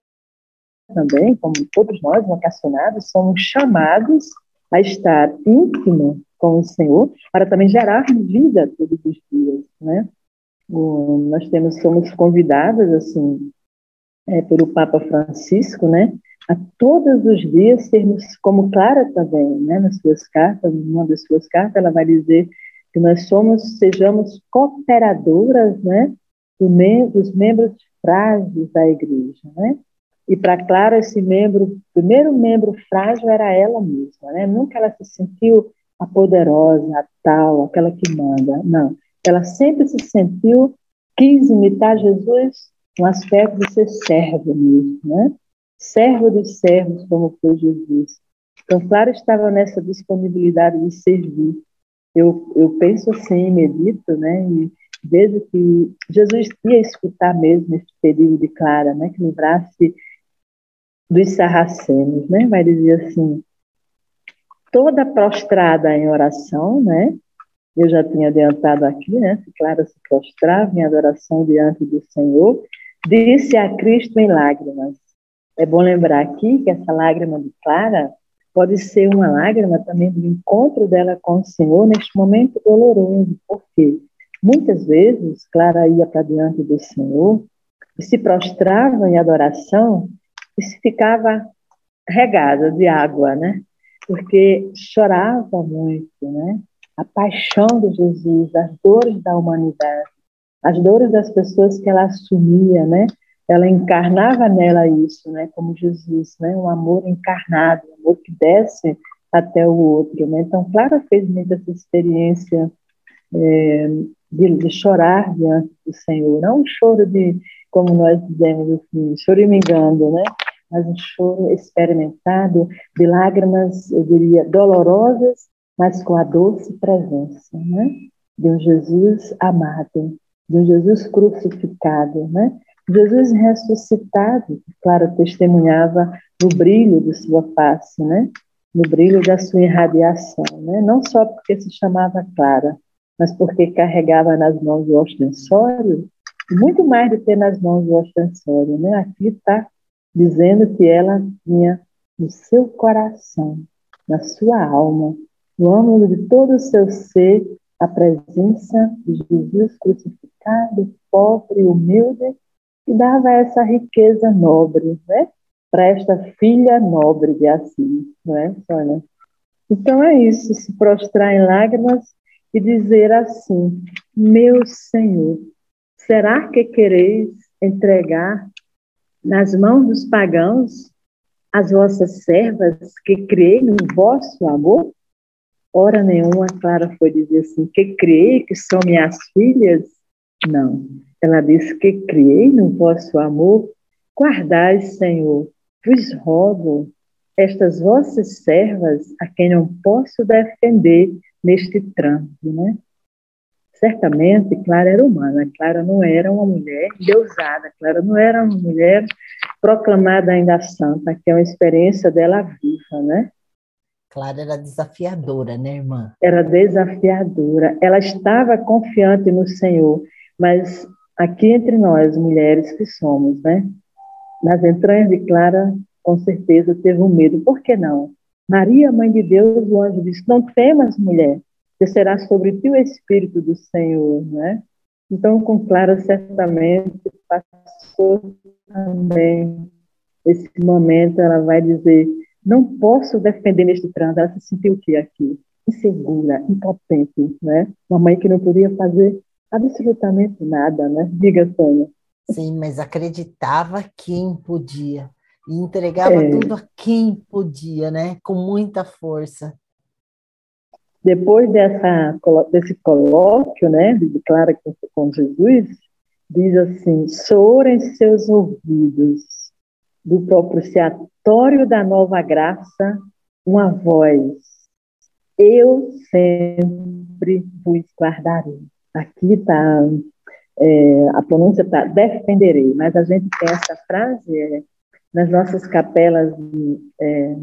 também, como todos nós vocacionados, somos chamados a estar íntimo com o Senhor para também gerar vida todos os dias, né? Nós temos somos convidadas assim é, pelo Papa Francisco, né, a todos os dias sermos, como Clara também, né, nas suas cartas, numa das suas cartas, ela vai dizer que nós somos, sejamos cooperadoras, né, dos membros frágeis da igreja, né? E para Clara, esse membro, primeiro membro frágil era ela mesma, né? Nunca ela se sentiu a poderosa, a tal, aquela que manda, não. Ela sempre se sentiu, quis imitar Jesus no aspecto de ser servo mesmo, né? Servo dos servos, como foi Jesus. Então, claro, estava nessa disponibilidade de servir. Eu, eu penso assim, medito, né, e vejo que Jesus ia escutar mesmo esse pedido de Clara, né, que livrasse dos sarracenos, né, vai dizer assim, toda prostrada em oração, né, eu já tinha adiantado aqui, né, se Clara se prostrava em adoração diante do Senhor, disse a Cristo em lágrimas, é bom lembrar aqui que essa lágrima de Clara pode ser uma lágrima também do encontro dela com o Senhor neste momento doloroso, porque muitas vezes Clara ia para diante do Senhor e se prostrava em adoração e se ficava regada de água, né? Porque chorava muito, né? A paixão de Jesus, as dores da humanidade, as dores das pessoas que ela assumia, né? Ela encarnava nela isso, né, como Jesus, né, um amor encarnado, um amor que desce até o outro, né. Então, Clara fez muito essa experiência é, de, de, chorar diante do Senhor, não um choro de, como nós dizemos assim, choramingando, né, mas um choro experimentado de lágrimas, eu diria, dolorosas, mas com a doce presença, né, de um Jesus amado, de um Jesus crucificado, né, Jesus ressuscitado, Clara testemunhava no brilho de sua face, né? no brilho da sua irradiação, né? não só porque se chamava Clara, mas porque carregava nas mãos o ostensório, muito mais do que nas mãos o ostensório. Né? Aqui está dizendo que ela tinha no seu coração, na sua alma, no âmago de todo o seu ser, a presença de Jesus crucificado, pobre, humilde, que dava essa riqueza nobre, né? Para esta filha nobre de Assis, não é, Sônia? Então é isso, se prostrar em lágrimas e dizer assim: Meu Senhor, será que quereis entregar nas mãos dos pagãos as vossas servas que criei no vosso amor? Hora nenhuma Clara foi dizer assim, que criei que são minhas filhas? Não. Ela disse que criei no vosso amor. Guardai, Senhor, vos rogo, estas vossas servas, a quem não posso defender neste trânsito, né? Certamente, Clara era humana, Clara não era uma mulher deusada, Clara não era uma mulher proclamada ainda santa, que é uma experiência dela viva, né? Clara era desafiadora, né, irmã? Era desafiadora. Ela estava confiante no Senhor, mas aqui entre nós, mulheres que somos, né? Nas entranhas de Clara, com certeza teve um medo. Por que não? Maria, mãe de Deus, o anjo disse: Não temas, mulher, que será sobre ti o Espírito do Senhor, né? Então, com Clara, certamente passou também esse momento, ela vai dizer: Não posso defender neste trânsito. Ela se sentiu o que aqui? Insegura, impotente, né? Uma mãe que não podia fazer absolutamente nada, né? Diga, Sônia. Sim, mas acreditava quem podia. E entregava é. tudo a quem podia, né? Com muita força. Depois dessa, desse colóquio, né, de Clara com, com Jesus, diz assim: soa em seus ouvidos, do propiciatório da nova graça, uma voz: Eu sempre vos guardarei. Aqui está, é, a pronúncia está defenderei, mas a gente tem essa frase é, nas nossas capelas é,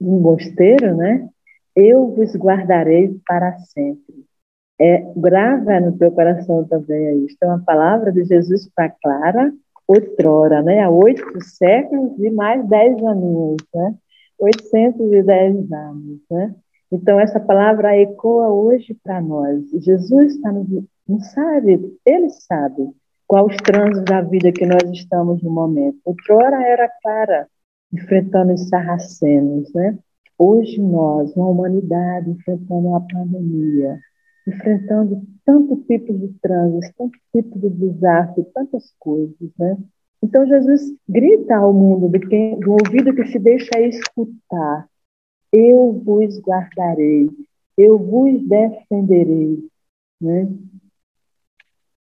no mosteiro, né? Eu vos guardarei para sempre. É, grava no teu coração também isso. É uma palavra de Jesus para Clara, outrora, né? Há oito séculos e mais dez anos, né? 810 anos, né? Então, essa palavra ecoa hoje para nós. Jesus está no, não sabe, ele sabe qual os trânsitos da vida que nós estamos no momento. Outrora era Clara, enfrentando os sarracenos, né? Hoje nós, uma humanidade, enfrentando uma pandemia, enfrentando tanto tipo de trânsito, tanto tipo de desastre, tantas coisas, né? Então Jesus grita ao mundo do ouvido que se deixa escutar: Eu vos guardarei, eu vos defenderei, né?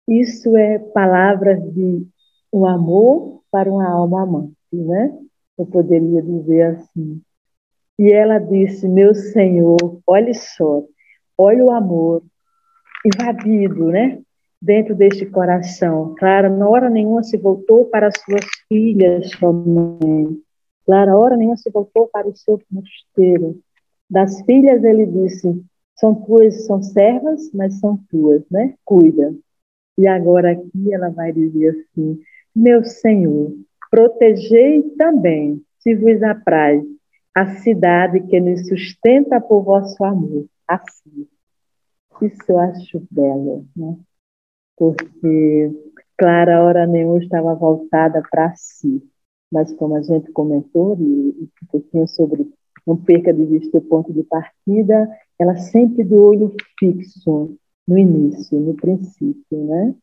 Isso é palavras de um amor para uma alma amante, né? Eu poderia dizer assim. E ela disse: Meu Senhor, olhe só, olha o amor invadido, né? Dentro deste coração. Clara, na hora nenhuma se voltou para suas filhas somente. Clara, hora nenhuma se voltou para o seu mosteiro. Das filhas, ele disse: são tuas, são servas, mas são tuas, né? Cuida. E agora aqui ela vai dizer assim: Meu Senhor, protegei também, se vos apraz, a cidade que nos sustenta por vosso amor. Assim. Isso eu acho belo, né? Porque Clara, hora nenhuma, estava voltada para si. Mas, como a gente comentou, e, um pouquinho sobre não perca de vista o ponto de partida, ela sempre de olho fixo no início, no princípio, né?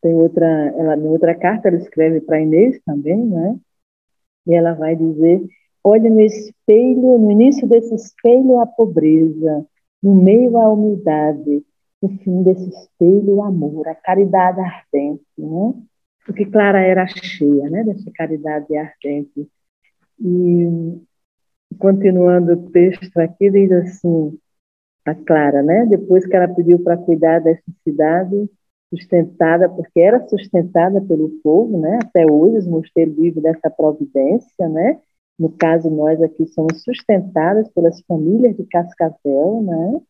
Tem outra, ela, em outra carta ela escreve para Inês também, né? E ela vai dizer Olhe no espelho, no início desse espelho, a pobreza, no meio a humildade, no fim desse espelho, o amor, a caridade ardente, né? Porque Clara era cheia, né, dessa caridade ardente. E continuando o texto aqui, diz assim, a Clara, né, depois que ela pediu para cuidar dessa cidade, sustentada, porque era sustentada pelo povo, né? Até hoje os mosteiros vivem dessa providência, né? No caso, nós aqui somos sustentadas pelas famílias de Cascavel, né?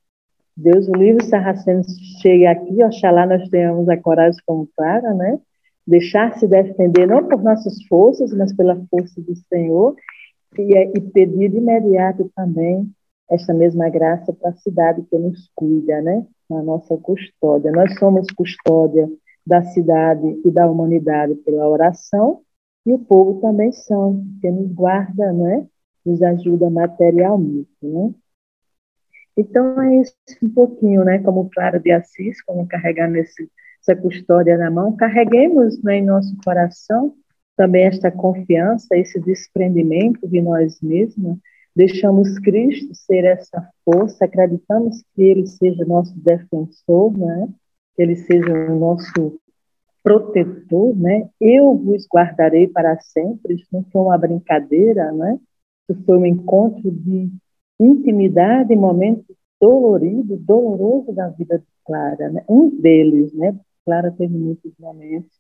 Deus o livre Sarraceno chegue aqui, oxalá nós tenhamos a coragem como Clara, né? Deixar-se defender não por nossas forças, mas pela força do Senhor e, e pedir de imediato também esta mesma graça para a cidade que nos cuida, né? A nossa custódia. Nós somos custódia da cidade e da humanidade pela oração e o povo também são, que nos guarda, né? Nos ajuda materialmente, né? Então é isso um pouquinho, né? Como Clara de Assis, como carregando esse, essa custódia na mão, carreguemos né, em nosso coração também esta confiança, esse desprendimento de nós mesmos, deixamos Cristo ser essa força, acreditamos que Ele seja nosso defensor, né? que Ele seja o nosso protetor, né? Eu vos guardarei para sempre. Isso não foi uma brincadeira, né? Isso foi um encontro de intimidade, momento dolorido, doloroso da vida de Clara, né? Um deles, né? Clara teve muitos momentos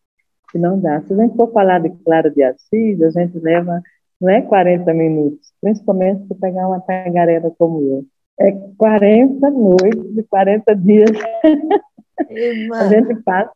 que não dá. Se a gente for falar de Clara de Assis, a gente leva não é 40 minutos, principalmente se pegar uma tagarela como eu. É 40 noites e 40 dias. Irmã, <laughs> a gente passa.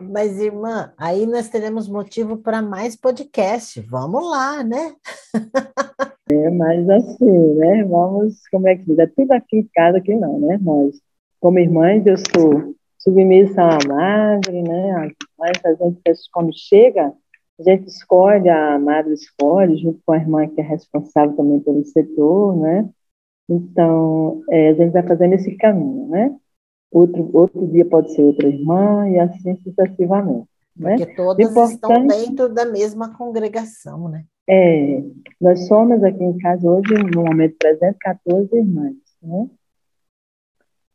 Mas, irmã, aí nós teremos motivo para mais podcast. Vamos lá, né? <laughs> É, mas assim, né? Vamos, como é que diz? É tudo aqui em casa que não, né? Nós, como irmãs, eu sou submissa à madre, né? Mas a gente, quando chega, a gente escolhe, a madre escolhe, junto com a irmã que é responsável também pelo setor, né? Então, é, a gente vai fazendo esse caminho, né? Outro, outro dia pode ser outra irmã e assim sucessivamente. Né? Porque todas Importante, estão dentro da mesma congregação, né? É, nós somos aqui em casa hoje, no momento presente, 14 irmãs, né?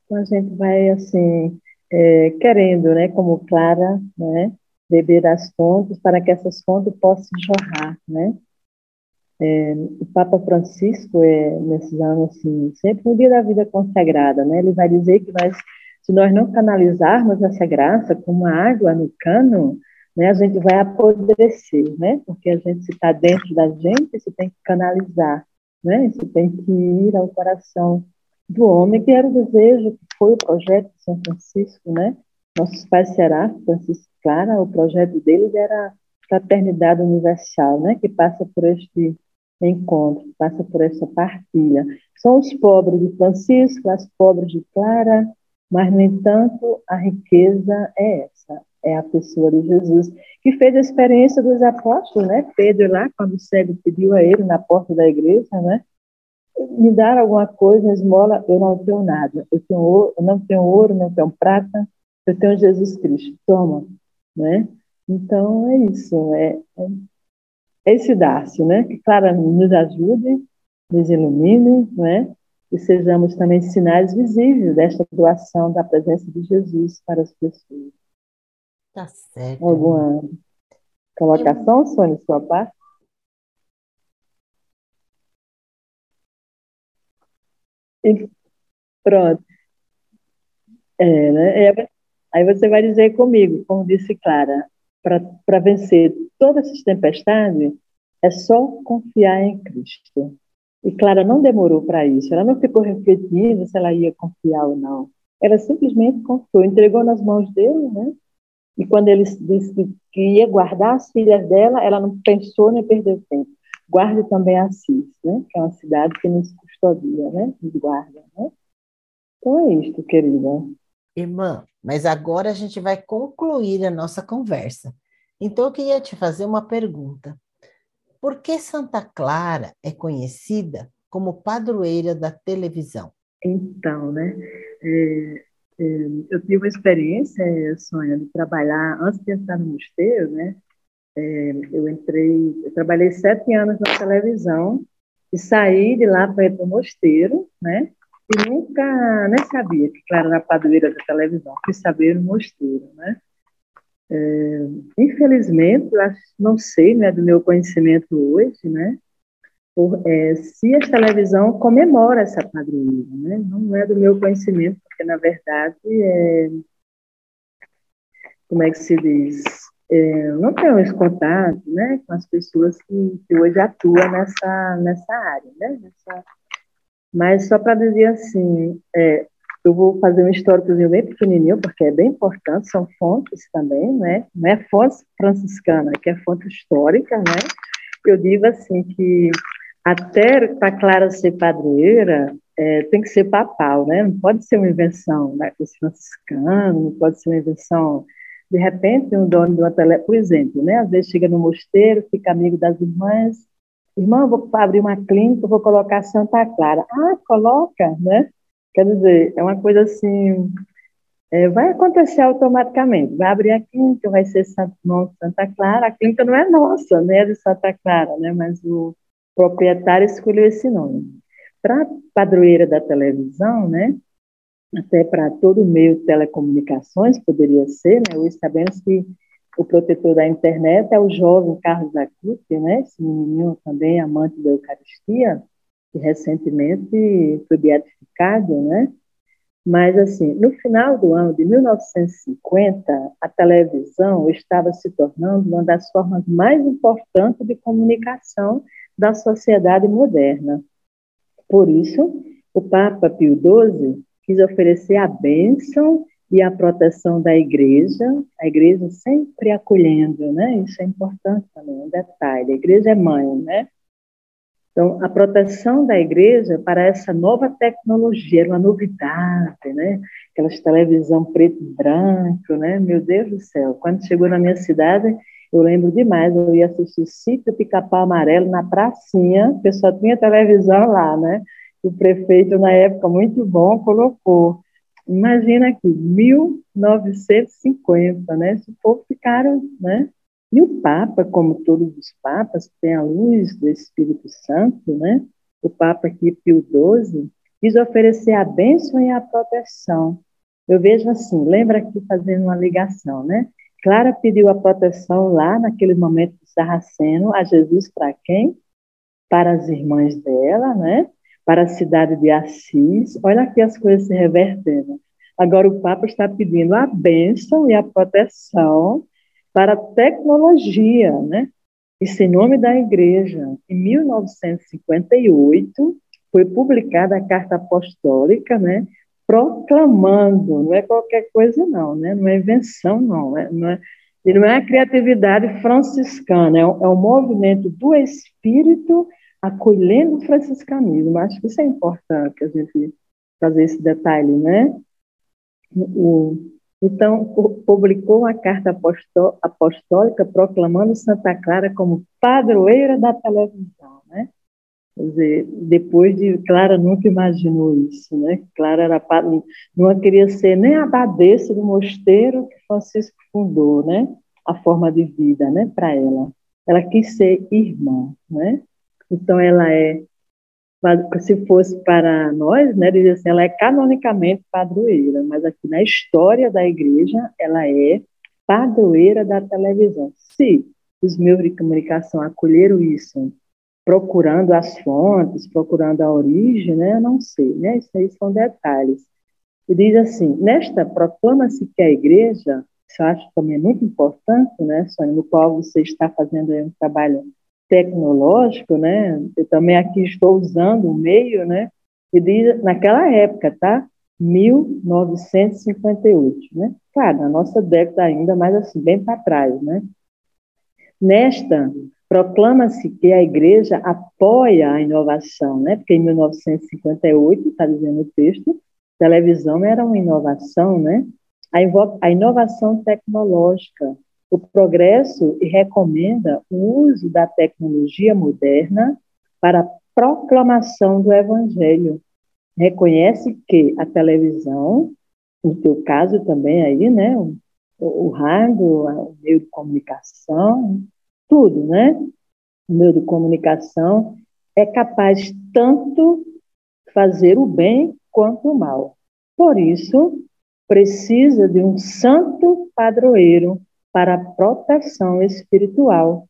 Então a gente vai, assim, é, querendo, né, como Clara, né, beber as fontes para que essas fontes possam jorrar, né? É, o Papa Francisco, é, nesses anos, assim, sempre no dia da vida consagrada, né? Ele vai dizer que nós, se nós não canalizarmos essa graça como água no cano, né, a gente vai apodrecer, né? Porque a gente, se está dentro da gente, se tem que canalizar, né? Isso tem que ir ao coração do homem, que era o desejo, que foi o projeto de São Francisco, né? Nossos pais seráficos, Francisco Clara, o projeto deles era a fraternidade universal, né? Que passa por este encontro, passa por essa partilha. São os pobres de Francisco, as pobres de Clara, mas, no entanto, a riqueza é essa, é a pessoa de Jesus, que fez a experiência dos apóstolos, né? Pedro lá, quando o cego pediu a ele na porta da igreja, né? Me dar alguma coisa, esmola, eu não tenho nada. Eu, tenho ouro, eu não tenho ouro, não tenho prata, eu tenho Jesus Cristo. Toma, né? Então, é isso, é, é esse Dácio, né? Que, claro, nos ajude, nos ilumine, né? E sejamos também sinais visíveis desta doação da presença de Jesus para as pessoas. Tá certo. Alguma colocação, Sônia, sua parte? E pronto. É, né? Aí você vai dizer comigo, como disse Clara, para vencer todas essas tempestades, é só confiar em Cristo. E Clara não demorou para isso, ela não ficou refletindo se ela ia confiar ou não. Ela simplesmente confiou, entregou nas mãos dele, né? E quando ele disse que ia guardar as filhas dela, ela não pensou nem perdeu tempo. Guarde também Assis, né? Que é uma cidade que nos custodia, né? Nos guarda, né? Então é isto, querida. Irmã, mas agora a gente vai concluir a nossa conversa. Então, eu queria te fazer uma pergunta. Por que Santa Clara é conhecida como padroeira da televisão? Então, né? É, é, eu tive uma experiência, Sônia, de trabalhar, antes de entrar no mosteiro, né? É, eu entrei, eu trabalhei sete anos na televisão e saí de lá para ir para o mosteiro, né? E nunca, nem sabia que Clara era padroeira da televisão, fui saber no mosteiro, né? É, infelizmente, acho, não sei, né, do meu conhecimento hoje, né? Por, é, se a televisão comemora essa padroeira, né? Não é do meu conhecimento, porque na verdade é, como é que se diz, é, não tenho esse contato, né, com as pessoas que, que hoje atuam nessa, nessa área, né, nessa, mas só para dizer assim, é, eu vou fazer um históricozinho bem pequenininho, porque é bem importante, são fontes também, né? Não é fonte franciscana, que é fonte histórica, né? Eu digo assim que até para Clara ser padroeira, é, tem que ser papal, né? Não pode ser uma invenção né, dos franciscanos, não pode ser uma invenção de repente, um dono de uma tele, por exemplo, né, às vezes chega no mosteiro, fica amigo das irmãs, irmã, vou abrir uma clínica, vou colocar Santa Clara. Ah, coloca, né? Quer dizer, é uma coisa assim, é, vai acontecer automaticamente. Vai abrir a clínica, vai ser Santo Nome Santa Clara. A clínica não é nossa, né? É de Santa Clara, né? Mas o proprietário escolheu esse nome. Para padroeira da televisão, né? Até para todo o meio de telecomunicações poderia ser, né? Hoje sabemos que o protetor da internet é o jovem Carlos Acuti, né? Esse menininho também amante da Eucaristia que recentemente foi beatificado, né? Mas, assim, no final do ano de 1950, a televisão estava se tornando uma das formas mais importantes de comunicação da sociedade moderna. Por isso, o Papa Pio XII quis oferecer a bênção e a proteção da igreja, a igreja sempre acolhendo, né? Isso é importante também, um detalhe. A igreja é mãe, né? Então, a proteção da igreja para essa nova tecnologia uma novidade, né? Aquelas televisão preto e branco, né? Meu Deus do céu. Quando chegou na minha cidade, eu lembro demais, eu ia assistir Sítio Pica-Pau Amarelo na pracinha, que só tinha televisão lá, né? O prefeito, na época, muito bom, colocou. Imagina aqui, 1950, né? Esse povo ficaram, né? E o Papa, como todos os papas, tem a luz do Espírito Santo, né? O Papa aqui, Pio XII, quis oferecer a bênção e a proteção. Eu vejo assim, lembra aqui fazendo uma ligação, né? Clara pediu a proteção lá naquele momento do Sarraceno a Jesus para quem? Para as irmãs dela, né? Para a cidade de Assis. Olha aqui as coisas se revertendo. Agora o Papa está pedindo a bênção e a proteção para a tecnologia, né? Isso em nome da igreja. Em 1958 foi publicada a carta apostólica, né? Proclamando, não é qualquer coisa não, né? Não é invenção não, é, não é, e não é a criatividade franciscana, é um, é um movimento do Espírito acolhendo o franciscanismo. Acho que isso é importante a gente fazer esse detalhe, né? O, então, publicou a carta apostólica proclamando Santa Clara como padroeira da televisão, né? Quer dizer, depois de Clara nunca imaginou isso, né? Clara era não queria ser nem a abadesa do mosteiro que Francisco fundou, né? A forma de vida, né? Para ela, ela quis ser irmã, né? Então ela é se fosse para nós, né, dizer assim, ela é canonicamente padroeira, mas aqui na história da igreja, ela é padroeira da televisão. Se os meios de comunicação acolheram isso, procurando as fontes, procurando a origem, né, eu não sei, né, isso aí são detalhes. E diz assim, nesta proclama-se que a igreja, isso eu acho também muito importante, né, Sônia, no qual você está fazendo um trabalho tecnológico, né? Eu também aqui estou usando o meio, né? E diz, naquela época, tá? 1958, né? Claro, na nossa década ainda, mas assim, bem para trás, né? Nesta, proclama-se que a igreja apoia a inovação, né? Porque em 1958, está dizendo o texto, televisão era uma inovação, né? A inovação tecnológica, o progresso recomenda o uso da tecnologia moderna para a proclamação do Evangelho. Reconhece que a televisão, no teu caso também aí, né, o, o rádio, o meio de comunicação, tudo, né, o meio de comunicação é capaz tanto fazer o bem quanto o mal. Por isso, precisa de um santo padroeiro para a proteção espiritual.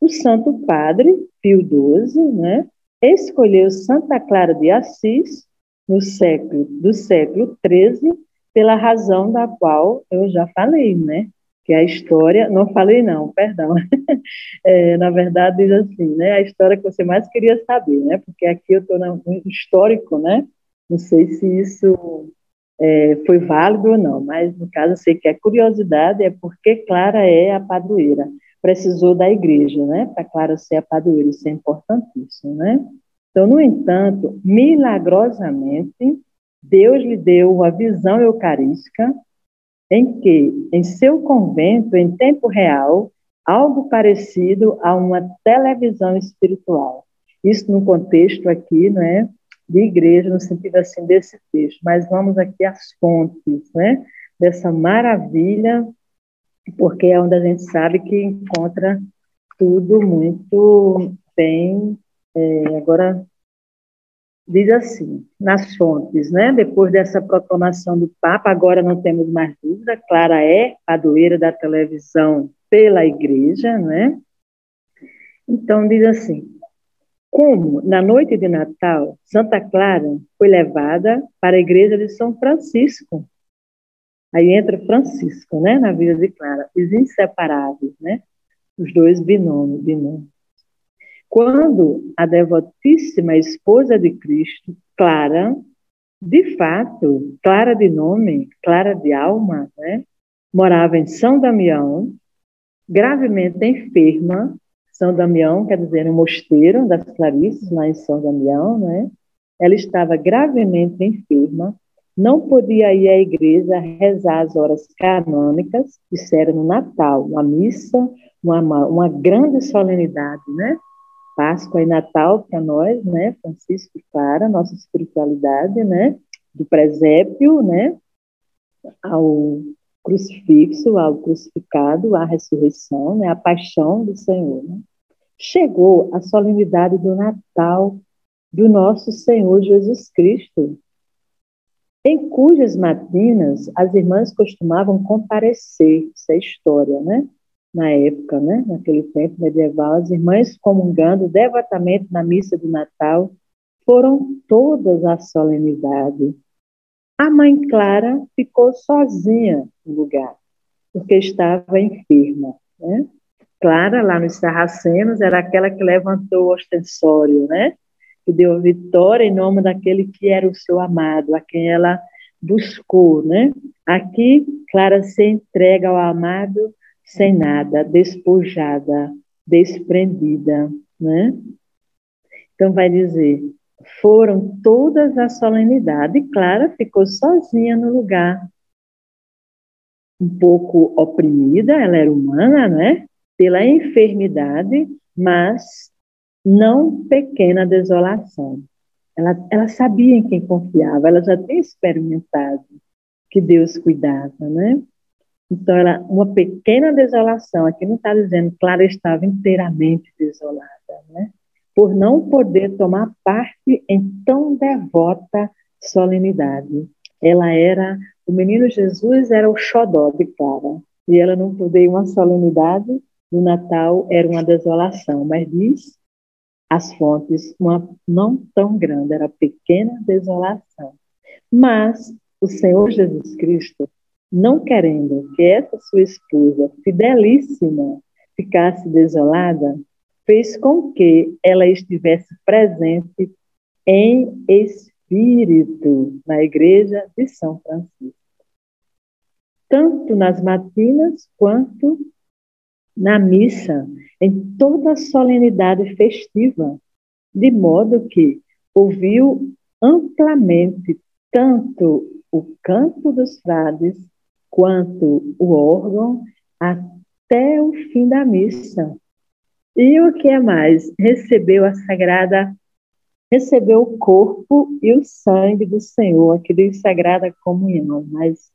O Santo Padre Pio XII né, escolheu Santa Clara de Assis no século do século XIII pela razão da qual eu já falei, né? que a história, não falei não, perdão, <laughs> é, na verdade diz assim, né, a história que você mais queria saber, né, porque aqui eu estou no histórico, né, não sei se isso é, foi válido ou não, mas no caso eu sei que a curiosidade é porque Clara é a padroeira, precisou da igreja, né, para Clara ser a padroeira, isso é importantíssimo, né. Então, no entanto, milagrosamente, Deus lhe deu a visão eucarística em que, em seu convento, em tempo real, algo parecido a uma televisão espiritual. Isso no contexto aqui, não é, de igreja, no sentido assim desse texto, mas vamos aqui às fontes, né, dessa maravilha, porque é onde a gente sabe que encontra tudo muito bem, é, agora diz assim, nas fontes, né? Depois dessa proclamação do Papa, agora não temos mais dúvida, Clara é padroeira da televisão pela igreja, né? Então diz assim: como na noite de Natal, Santa Clara foi levada para a igreja de São Francisco. Aí entra Francisco, né, na vida de Clara, os inseparáveis, né? Os dois binômios, binômios. Quando a devotíssima esposa de Cristo, Clara, de fato, Clara de nome, Clara de alma, né, morava em São Damião, gravemente enferma. São Damião quer dizer um mosteiro das Clarices, lá em São Damião, né? Ela estava gravemente enferma, não podia ir à igreja rezar as horas canônicas, isso era no Natal, uma missa, uma, uma grande solenidade, né? Páscoa e Natal para nós, né, Francisco Clara, nossa espiritualidade, né, do presépio, né, ao crucifixo, ao crucificado, à ressurreição, né, à paixão do Senhor. Né. Chegou a solenidade do Natal do nosso Senhor Jesus Cristo, em cujas matinas as irmãs costumavam comparecer, isso é história, né? na época, né, naquele tempo medieval, as irmãs comungando devotamente na missa do Natal foram todas à solenidade. A mãe Clara ficou sozinha no lugar, porque estava enferma. Né? Clara, lá nos Sarracenos, era aquela que levantou o ostensório, né? que deu vitória em nome daquele que era o seu amado, a quem ela buscou. Né? Aqui, Clara se entrega ao amado sem nada, despojada, desprendida, né? Então vai dizer, foram todas as solenidades, e Clara ficou sozinha no lugar, um pouco oprimida, ela era humana, né? Pela enfermidade, mas não pequena desolação. Ela, ela sabia em quem confiava, ela já tinha experimentado que Deus cuidava, né? Então, era uma pequena desolação. Aqui não está dizendo Clara estava inteiramente desolada, né? Por não poder tomar parte em tão devota solenidade. Ela era, o menino Jesus era o xodó de Clara. E ela não poder ir uma solenidade do Natal era uma desolação. Mas diz as fontes, uma não tão grande, era pequena desolação. Mas o Senhor Jesus Cristo não querendo que essa sua esposa, fidelíssima, ficasse desolada, fez com que ela estivesse presente em espírito na igreja de São Francisco. Tanto nas matinas quanto na missa, em toda a solenidade festiva, de modo que ouviu amplamente tanto o canto dos frades quanto o órgão até o fim da missa. E o que é mais? Recebeu a sagrada, recebeu o corpo e o sangue do Senhor, que diz sagrada comunhão, mas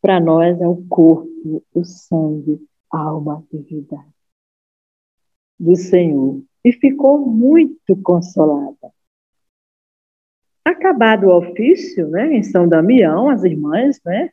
para nós é o corpo, o sangue, a alma e vida do Senhor. E ficou muito consolada. Acabado o ofício, né, em São Damião, as irmãs, né,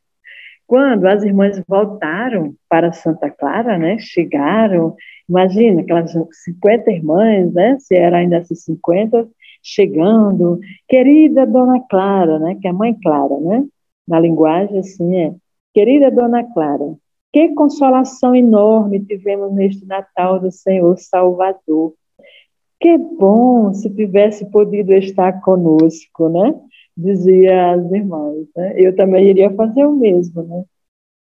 quando as irmãs voltaram para Santa Clara, né, chegaram, imagina, aquelas 50 irmãs, né, se era ainda essas 50, chegando, querida Dona Clara, né, que é a mãe Clara, né, na linguagem assim é, querida Dona Clara, Que consolação enorme tivemos neste Natal do Senhor Salvador. Que bom se tivesse podido estar conosco, né? Dizia as irmãs. Né? Eu também iria fazer o mesmo, né?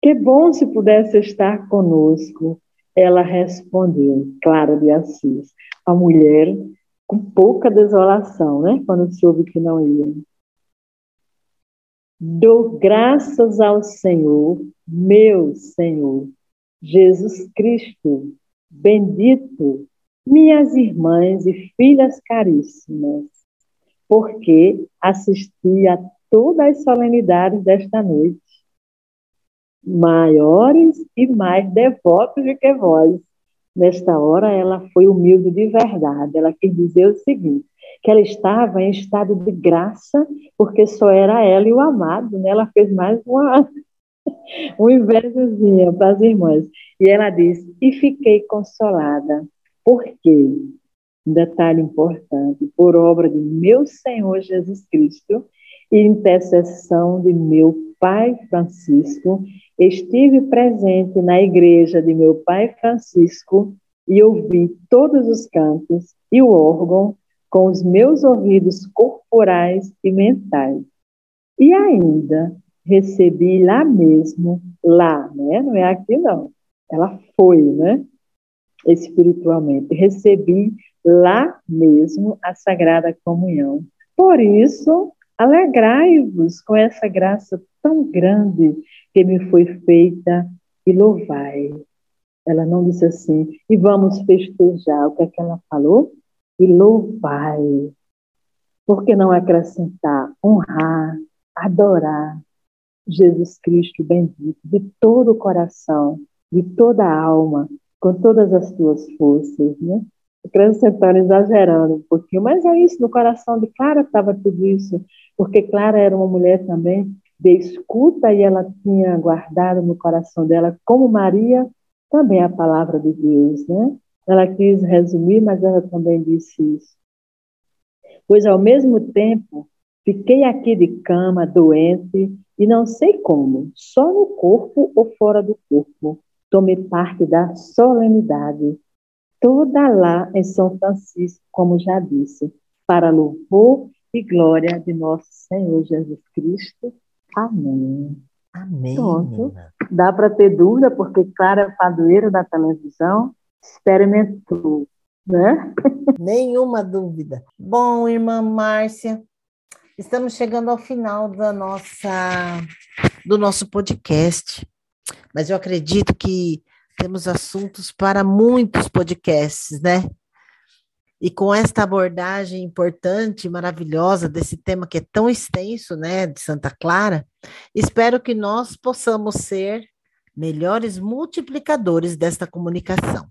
Que bom se pudesse estar conosco. Ela respondeu, Clara de Assis, a mulher com pouca desolação, né? Quando soube que não ia. Dou graças ao Senhor, meu Senhor, Jesus Cristo, bendito, minhas irmãs e filhas caríssimas, porque assisti a todas as solenidades desta noite, maiores e mais devotos do que vós. Nesta hora, ela foi humilde de verdade. Ela quis dizer o seguinte: que ela estava em estado de graça, porque só era ela e o amado, né? Ela fez mais uma, <laughs> uma invejazinha para as irmãs. E ela disse: E fiquei consolada. Por quê? Um detalhe importante: por obra de meu Senhor Jesus Cristo e intercessão de meu Pai Francisco, estive presente na igreja de meu Pai Francisco e ouvi todos os cantos e o órgão com os meus ouvidos corporais e mentais. E ainda recebi lá mesmo, lá, né? Não é aqui não. Ela foi, né? Espiritualmente. Recebi lá mesmo a Sagrada Comunhão. Por isso, alegrai-vos com essa graça tão grande que me foi feita e louvai. Ela não disse assim, e vamos festejar. O que é que ela falou? e louvai. Por que não acrescentar, honrar, adorar Jesus Cristo bendito de todo o coração, de toda a alma, com todas as tuas forças, né? Acrescentando, exagerando um pouquinho, mas é isso, no coração de Clara estava tudo isso, porque Clara era uma mulher também de escuta e ela tinha guardado no coração dela, como Maria, também a palavra de Deus, né? Ela quis resumir, mas ela também disse isso. Pois ao mesmo tempo, fiquei aqui de cama, doente, e não sei como, só no corpo ou fora do corpo, tomei parte da solenidade, toda lá em São Francisco, como já disse, para louvor e glória de nosso Senhor Jesus Cristo. Amém. Amém. Pronto. Dá para ter dúvida, porque Clara é padroeira da televisão, experimentou, né? <laughs> Nenhuma dúvida. Bom, irmã Márcia, estamos chegando ao final da nossa do nosso podcast. Mas eu acredito que temos assuntos para muitos podcasts, né? E com esta abordagem importante, maravilhosa desse tema que é tão extenso, né, de Santa Clara, espero que nós possamos ser melhores multiplicadores desta comunicação.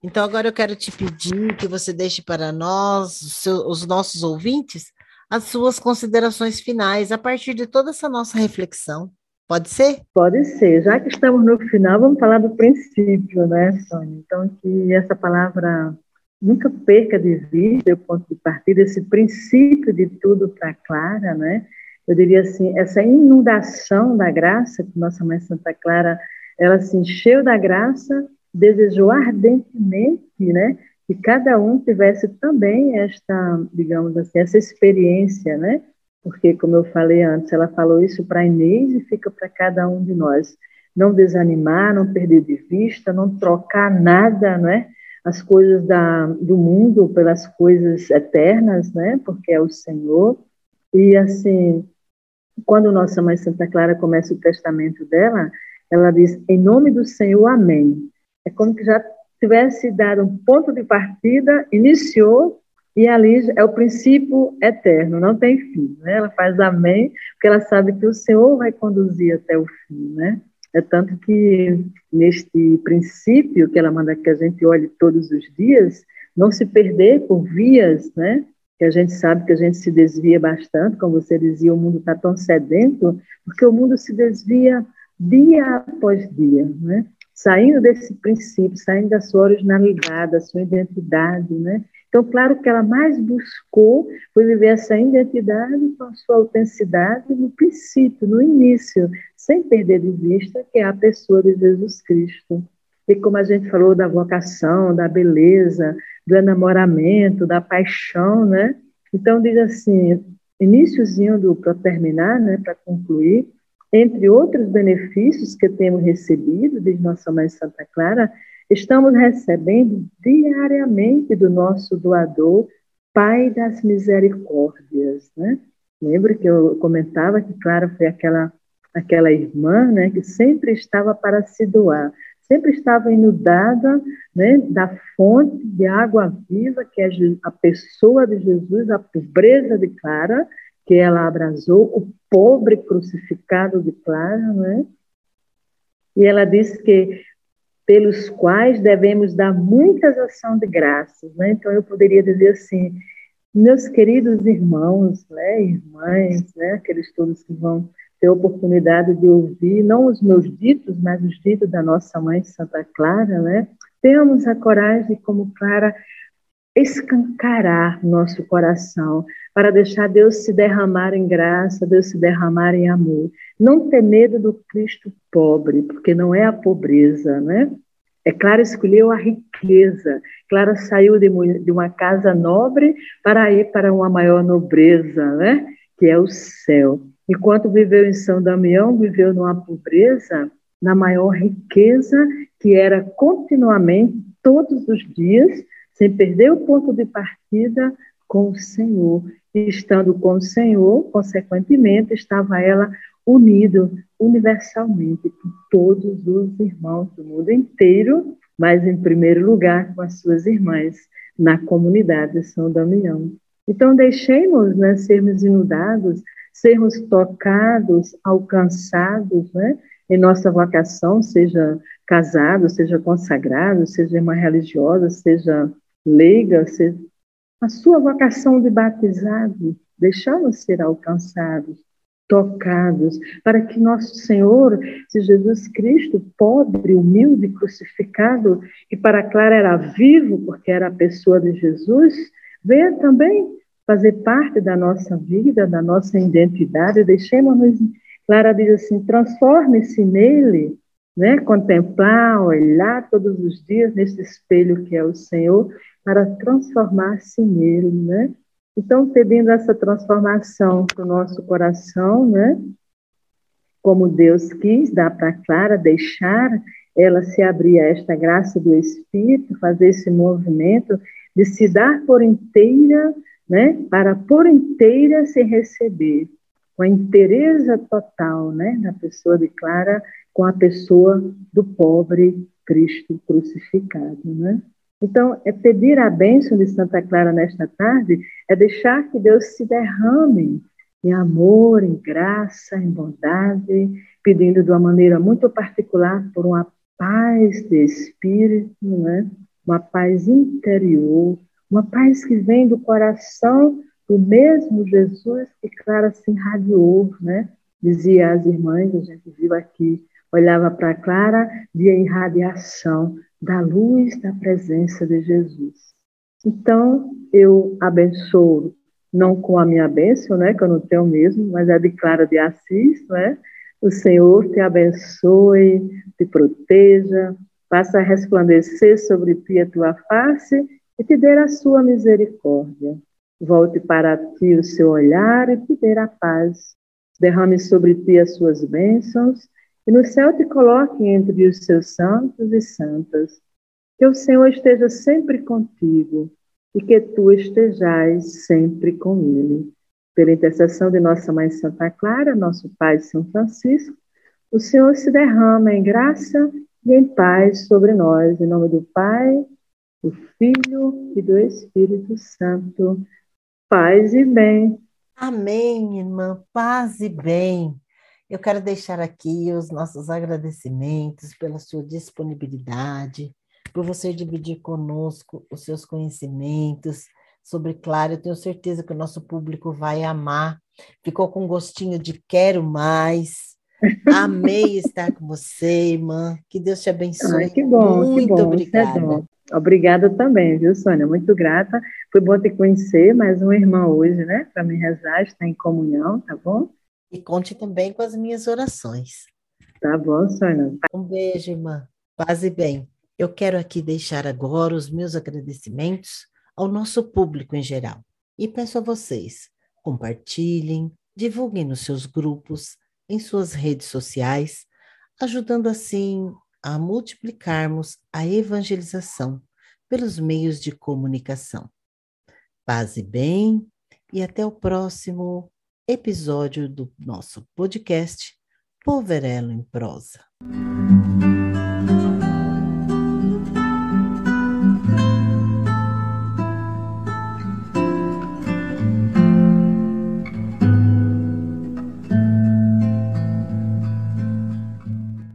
Então, agora eu quero te pedir que você deixe para nós, os, seus, os nossos ouvintes, as suas considerações finais a partir de toda essa nossa reflexão. Pode ser? Pode ser. Já que estamos no final, vamos falar do princípio, né, Sônia? Então, que essa palavra nunca perca de vista o ponto de partida, esse princípio de tudo para Clara, né? Eu diria assim, essa inundação da graça que nossa mãe Santa Clara, ela se encheu da graça desejou ardentemente, né, que cada um tivesse também esta, digamos assim, essa experiência, né? Porque, como eu falei antes, ela falou isso para Inês e fica para cada um de nós. Não desanimar, não perder de vista, não trocar nada, né? As coisas da, do mundo pelas coisas eternas, né? Porque é o Senhor. E, assim, quando nossa Mãe Santa Clara começa o testamento dela, ela diz: Em nome do Senhor, Amém. É como que já tivesse dado um ponto de partida, iniciou, e ali é o princípio eterno, não tem fim. Né? Ela faz amém, porque ela sabe que o Senhor vai conduzir até o fim. Né? É tanto que neste princípio que ela manda que a gente olhe todos os dias, não se perder por vias, né? Que a gente sabe que a gente se desvia bastante, como você dizia, o mundo está tão sedento, porque o mundo se desvia dia após dia, né? saindo desse princípio, saindo da sua originalidade, da sua identidade, né? Então, claro que ela mais buscou foi viver essa identidade com a sua autenticidade no princípio, no início, sem perder de vista que é a pessoa de Jesus Cristo. E como a gente falou da vocação, da beleza, do enamoramento, da paixão, né? Então, diz assim, iníciozinho do para terminar, né, para concluir, entre outros benefícios que temos recebido de Nossa Mãe Santa Clara, estamos recebendo diariamente do nosso doador, Pai das Misericórdias, né? Lembra que eu comentava que Clara foi aquela aquela irmã, né, que sempre estava para se doar, sempre estava inundada, né, da fonte de água viva que é a pessoa de Jesus, a pobreza de Clara, que ela abrasou, o pobre crucificado de Clara, né? E ela diz que pelos quais devemos dar muitas ações de graças, né? Então eu poderia dizer assim, meus queridos irmãos, né, irmãs, né, aqueles todos que vão ter oportunidade de ouvir não os meus ditos, mas os ditos da nossa mãe Santa Clara, né? Temos a coragem como Clara escancarar nosso coração para deixar Deus se derramar em graça, Deus se derramar em amor. Não ter medo do Cristo pobre, porque não é a pobreza, né? É Clara escolheu a riqueza. Clara saiu de uma casa nobre para ir para uma maior nobreza, né? Que é o céu. Enquanto viveu em São Damião, viveu numa pobreza, na maior riqueza, que era continuamente, todos os dias, sem perder o ponto de partida com o Senhor. E estando com o Senhor, consequentemente, estava ela unida universalmente com todos os irmãos do mundo inteiro, mas em primeiro lugar com as suas irmãs na comunidade de São Damião. Então, deixemos né, sermos inundados, sermos tocados, alcançados né, em nossa vocação, seja casado, seja consagrado, seja irmã religiosa, seja leiga, seja a sua vocação de batizado, deixamos ser alcançados, tocados, para que nosso Senhor, se Jesus Cristo, pobre, humilde, crucificado, e para Clara era vivo, porque era a pessoa de Jesus, venha também fazer parte da nossa vida, da nossa identidade, deixemos-nos, Clara diz assim, transforme-se nele, né? contemplar, olhar todos os dias nesse espelho que é o Senhor, para transformar-se nele, né? Então, pedindo essa transformação para o nosso coração, né? Como Deus quis, dar para Clara, deixar ela se abrir a esta graça do Espírito, fazer esse movimento de se dar por inteira, né? Para por inteira se receber, com a inteireza total, né? Na pessoa de Clara, com a pessoa do pobre Cristo crucificado, né? Então, é pedir a bênção de Santa Clara nesta tarde, é deixar que Deus se derrame em amor, em graça, em bondade, pedindo de uma maneira muito particular por uma paz de espírito, né? uma paz interior, uma paz que vem do coração do mesmo Jesus que Clara se irradiou, né? Dizia às irmãs, a gente viu aqui, olhava para Clara, via irradiação da luz da presença de Jesus. Então, eu abençoo, não com a minha bênção, né, que eu não tenho mesmo, mas a de Clara de Assis, né? O Senhor te abençoe, te proteja, faça resplandecer sobre ti a tua face e te dê a sua misericórdia. Volte para ti o seu olhar e te dê a paz. Derrame sobre ti as suas bênçãos e no céu te coloque entre os seus santos e santas. Que o Senhor esteja sempre contigo e que tu estejais sempre com ele. Pela intercessão de nossa Mãe Santa Clara, nosso Pai São Francisco, o Senhor se derrama em graça e em paz sobre nós. Em nome do Pai, do Filho e do Espírito Santo. Paz e bem. Amém, irmã. Paz e bem. Eu quero deixar aqui os nossos agradecimentos pela sua disponibilidade, por você dividir conosco os seus conhecimentos sobre Clara. Eu tenho certeza que o nosso público vai amar. Ficou com gostinho de quero mais. <laughs> Amei estar com você, irmã. Que Deus te abençoe. Ai, que bom, Muito que bom. É obrigada. Obrigada também, viu, Sônia? Muito grata. Foi bom te conhecer, mais uma irmã hoje, né? Para me rezar, estar em comunhão, tá bom? E conte também com as minhas orações. Tá bom, Sônia. Um beijo, irmã. Paz e bem. Eu quero aqui deixar agora os meus agradecimentos ao nosso público em geral. E peço a vocês, compartilhem, divulguem nos seus grupos, em suas redes sociais, ajudando assim a multiplicarmos a evangelização pelos meios de comunicação. Paz e bem, e até o próximo episódio do nosso podcast Poverelo em Prosa.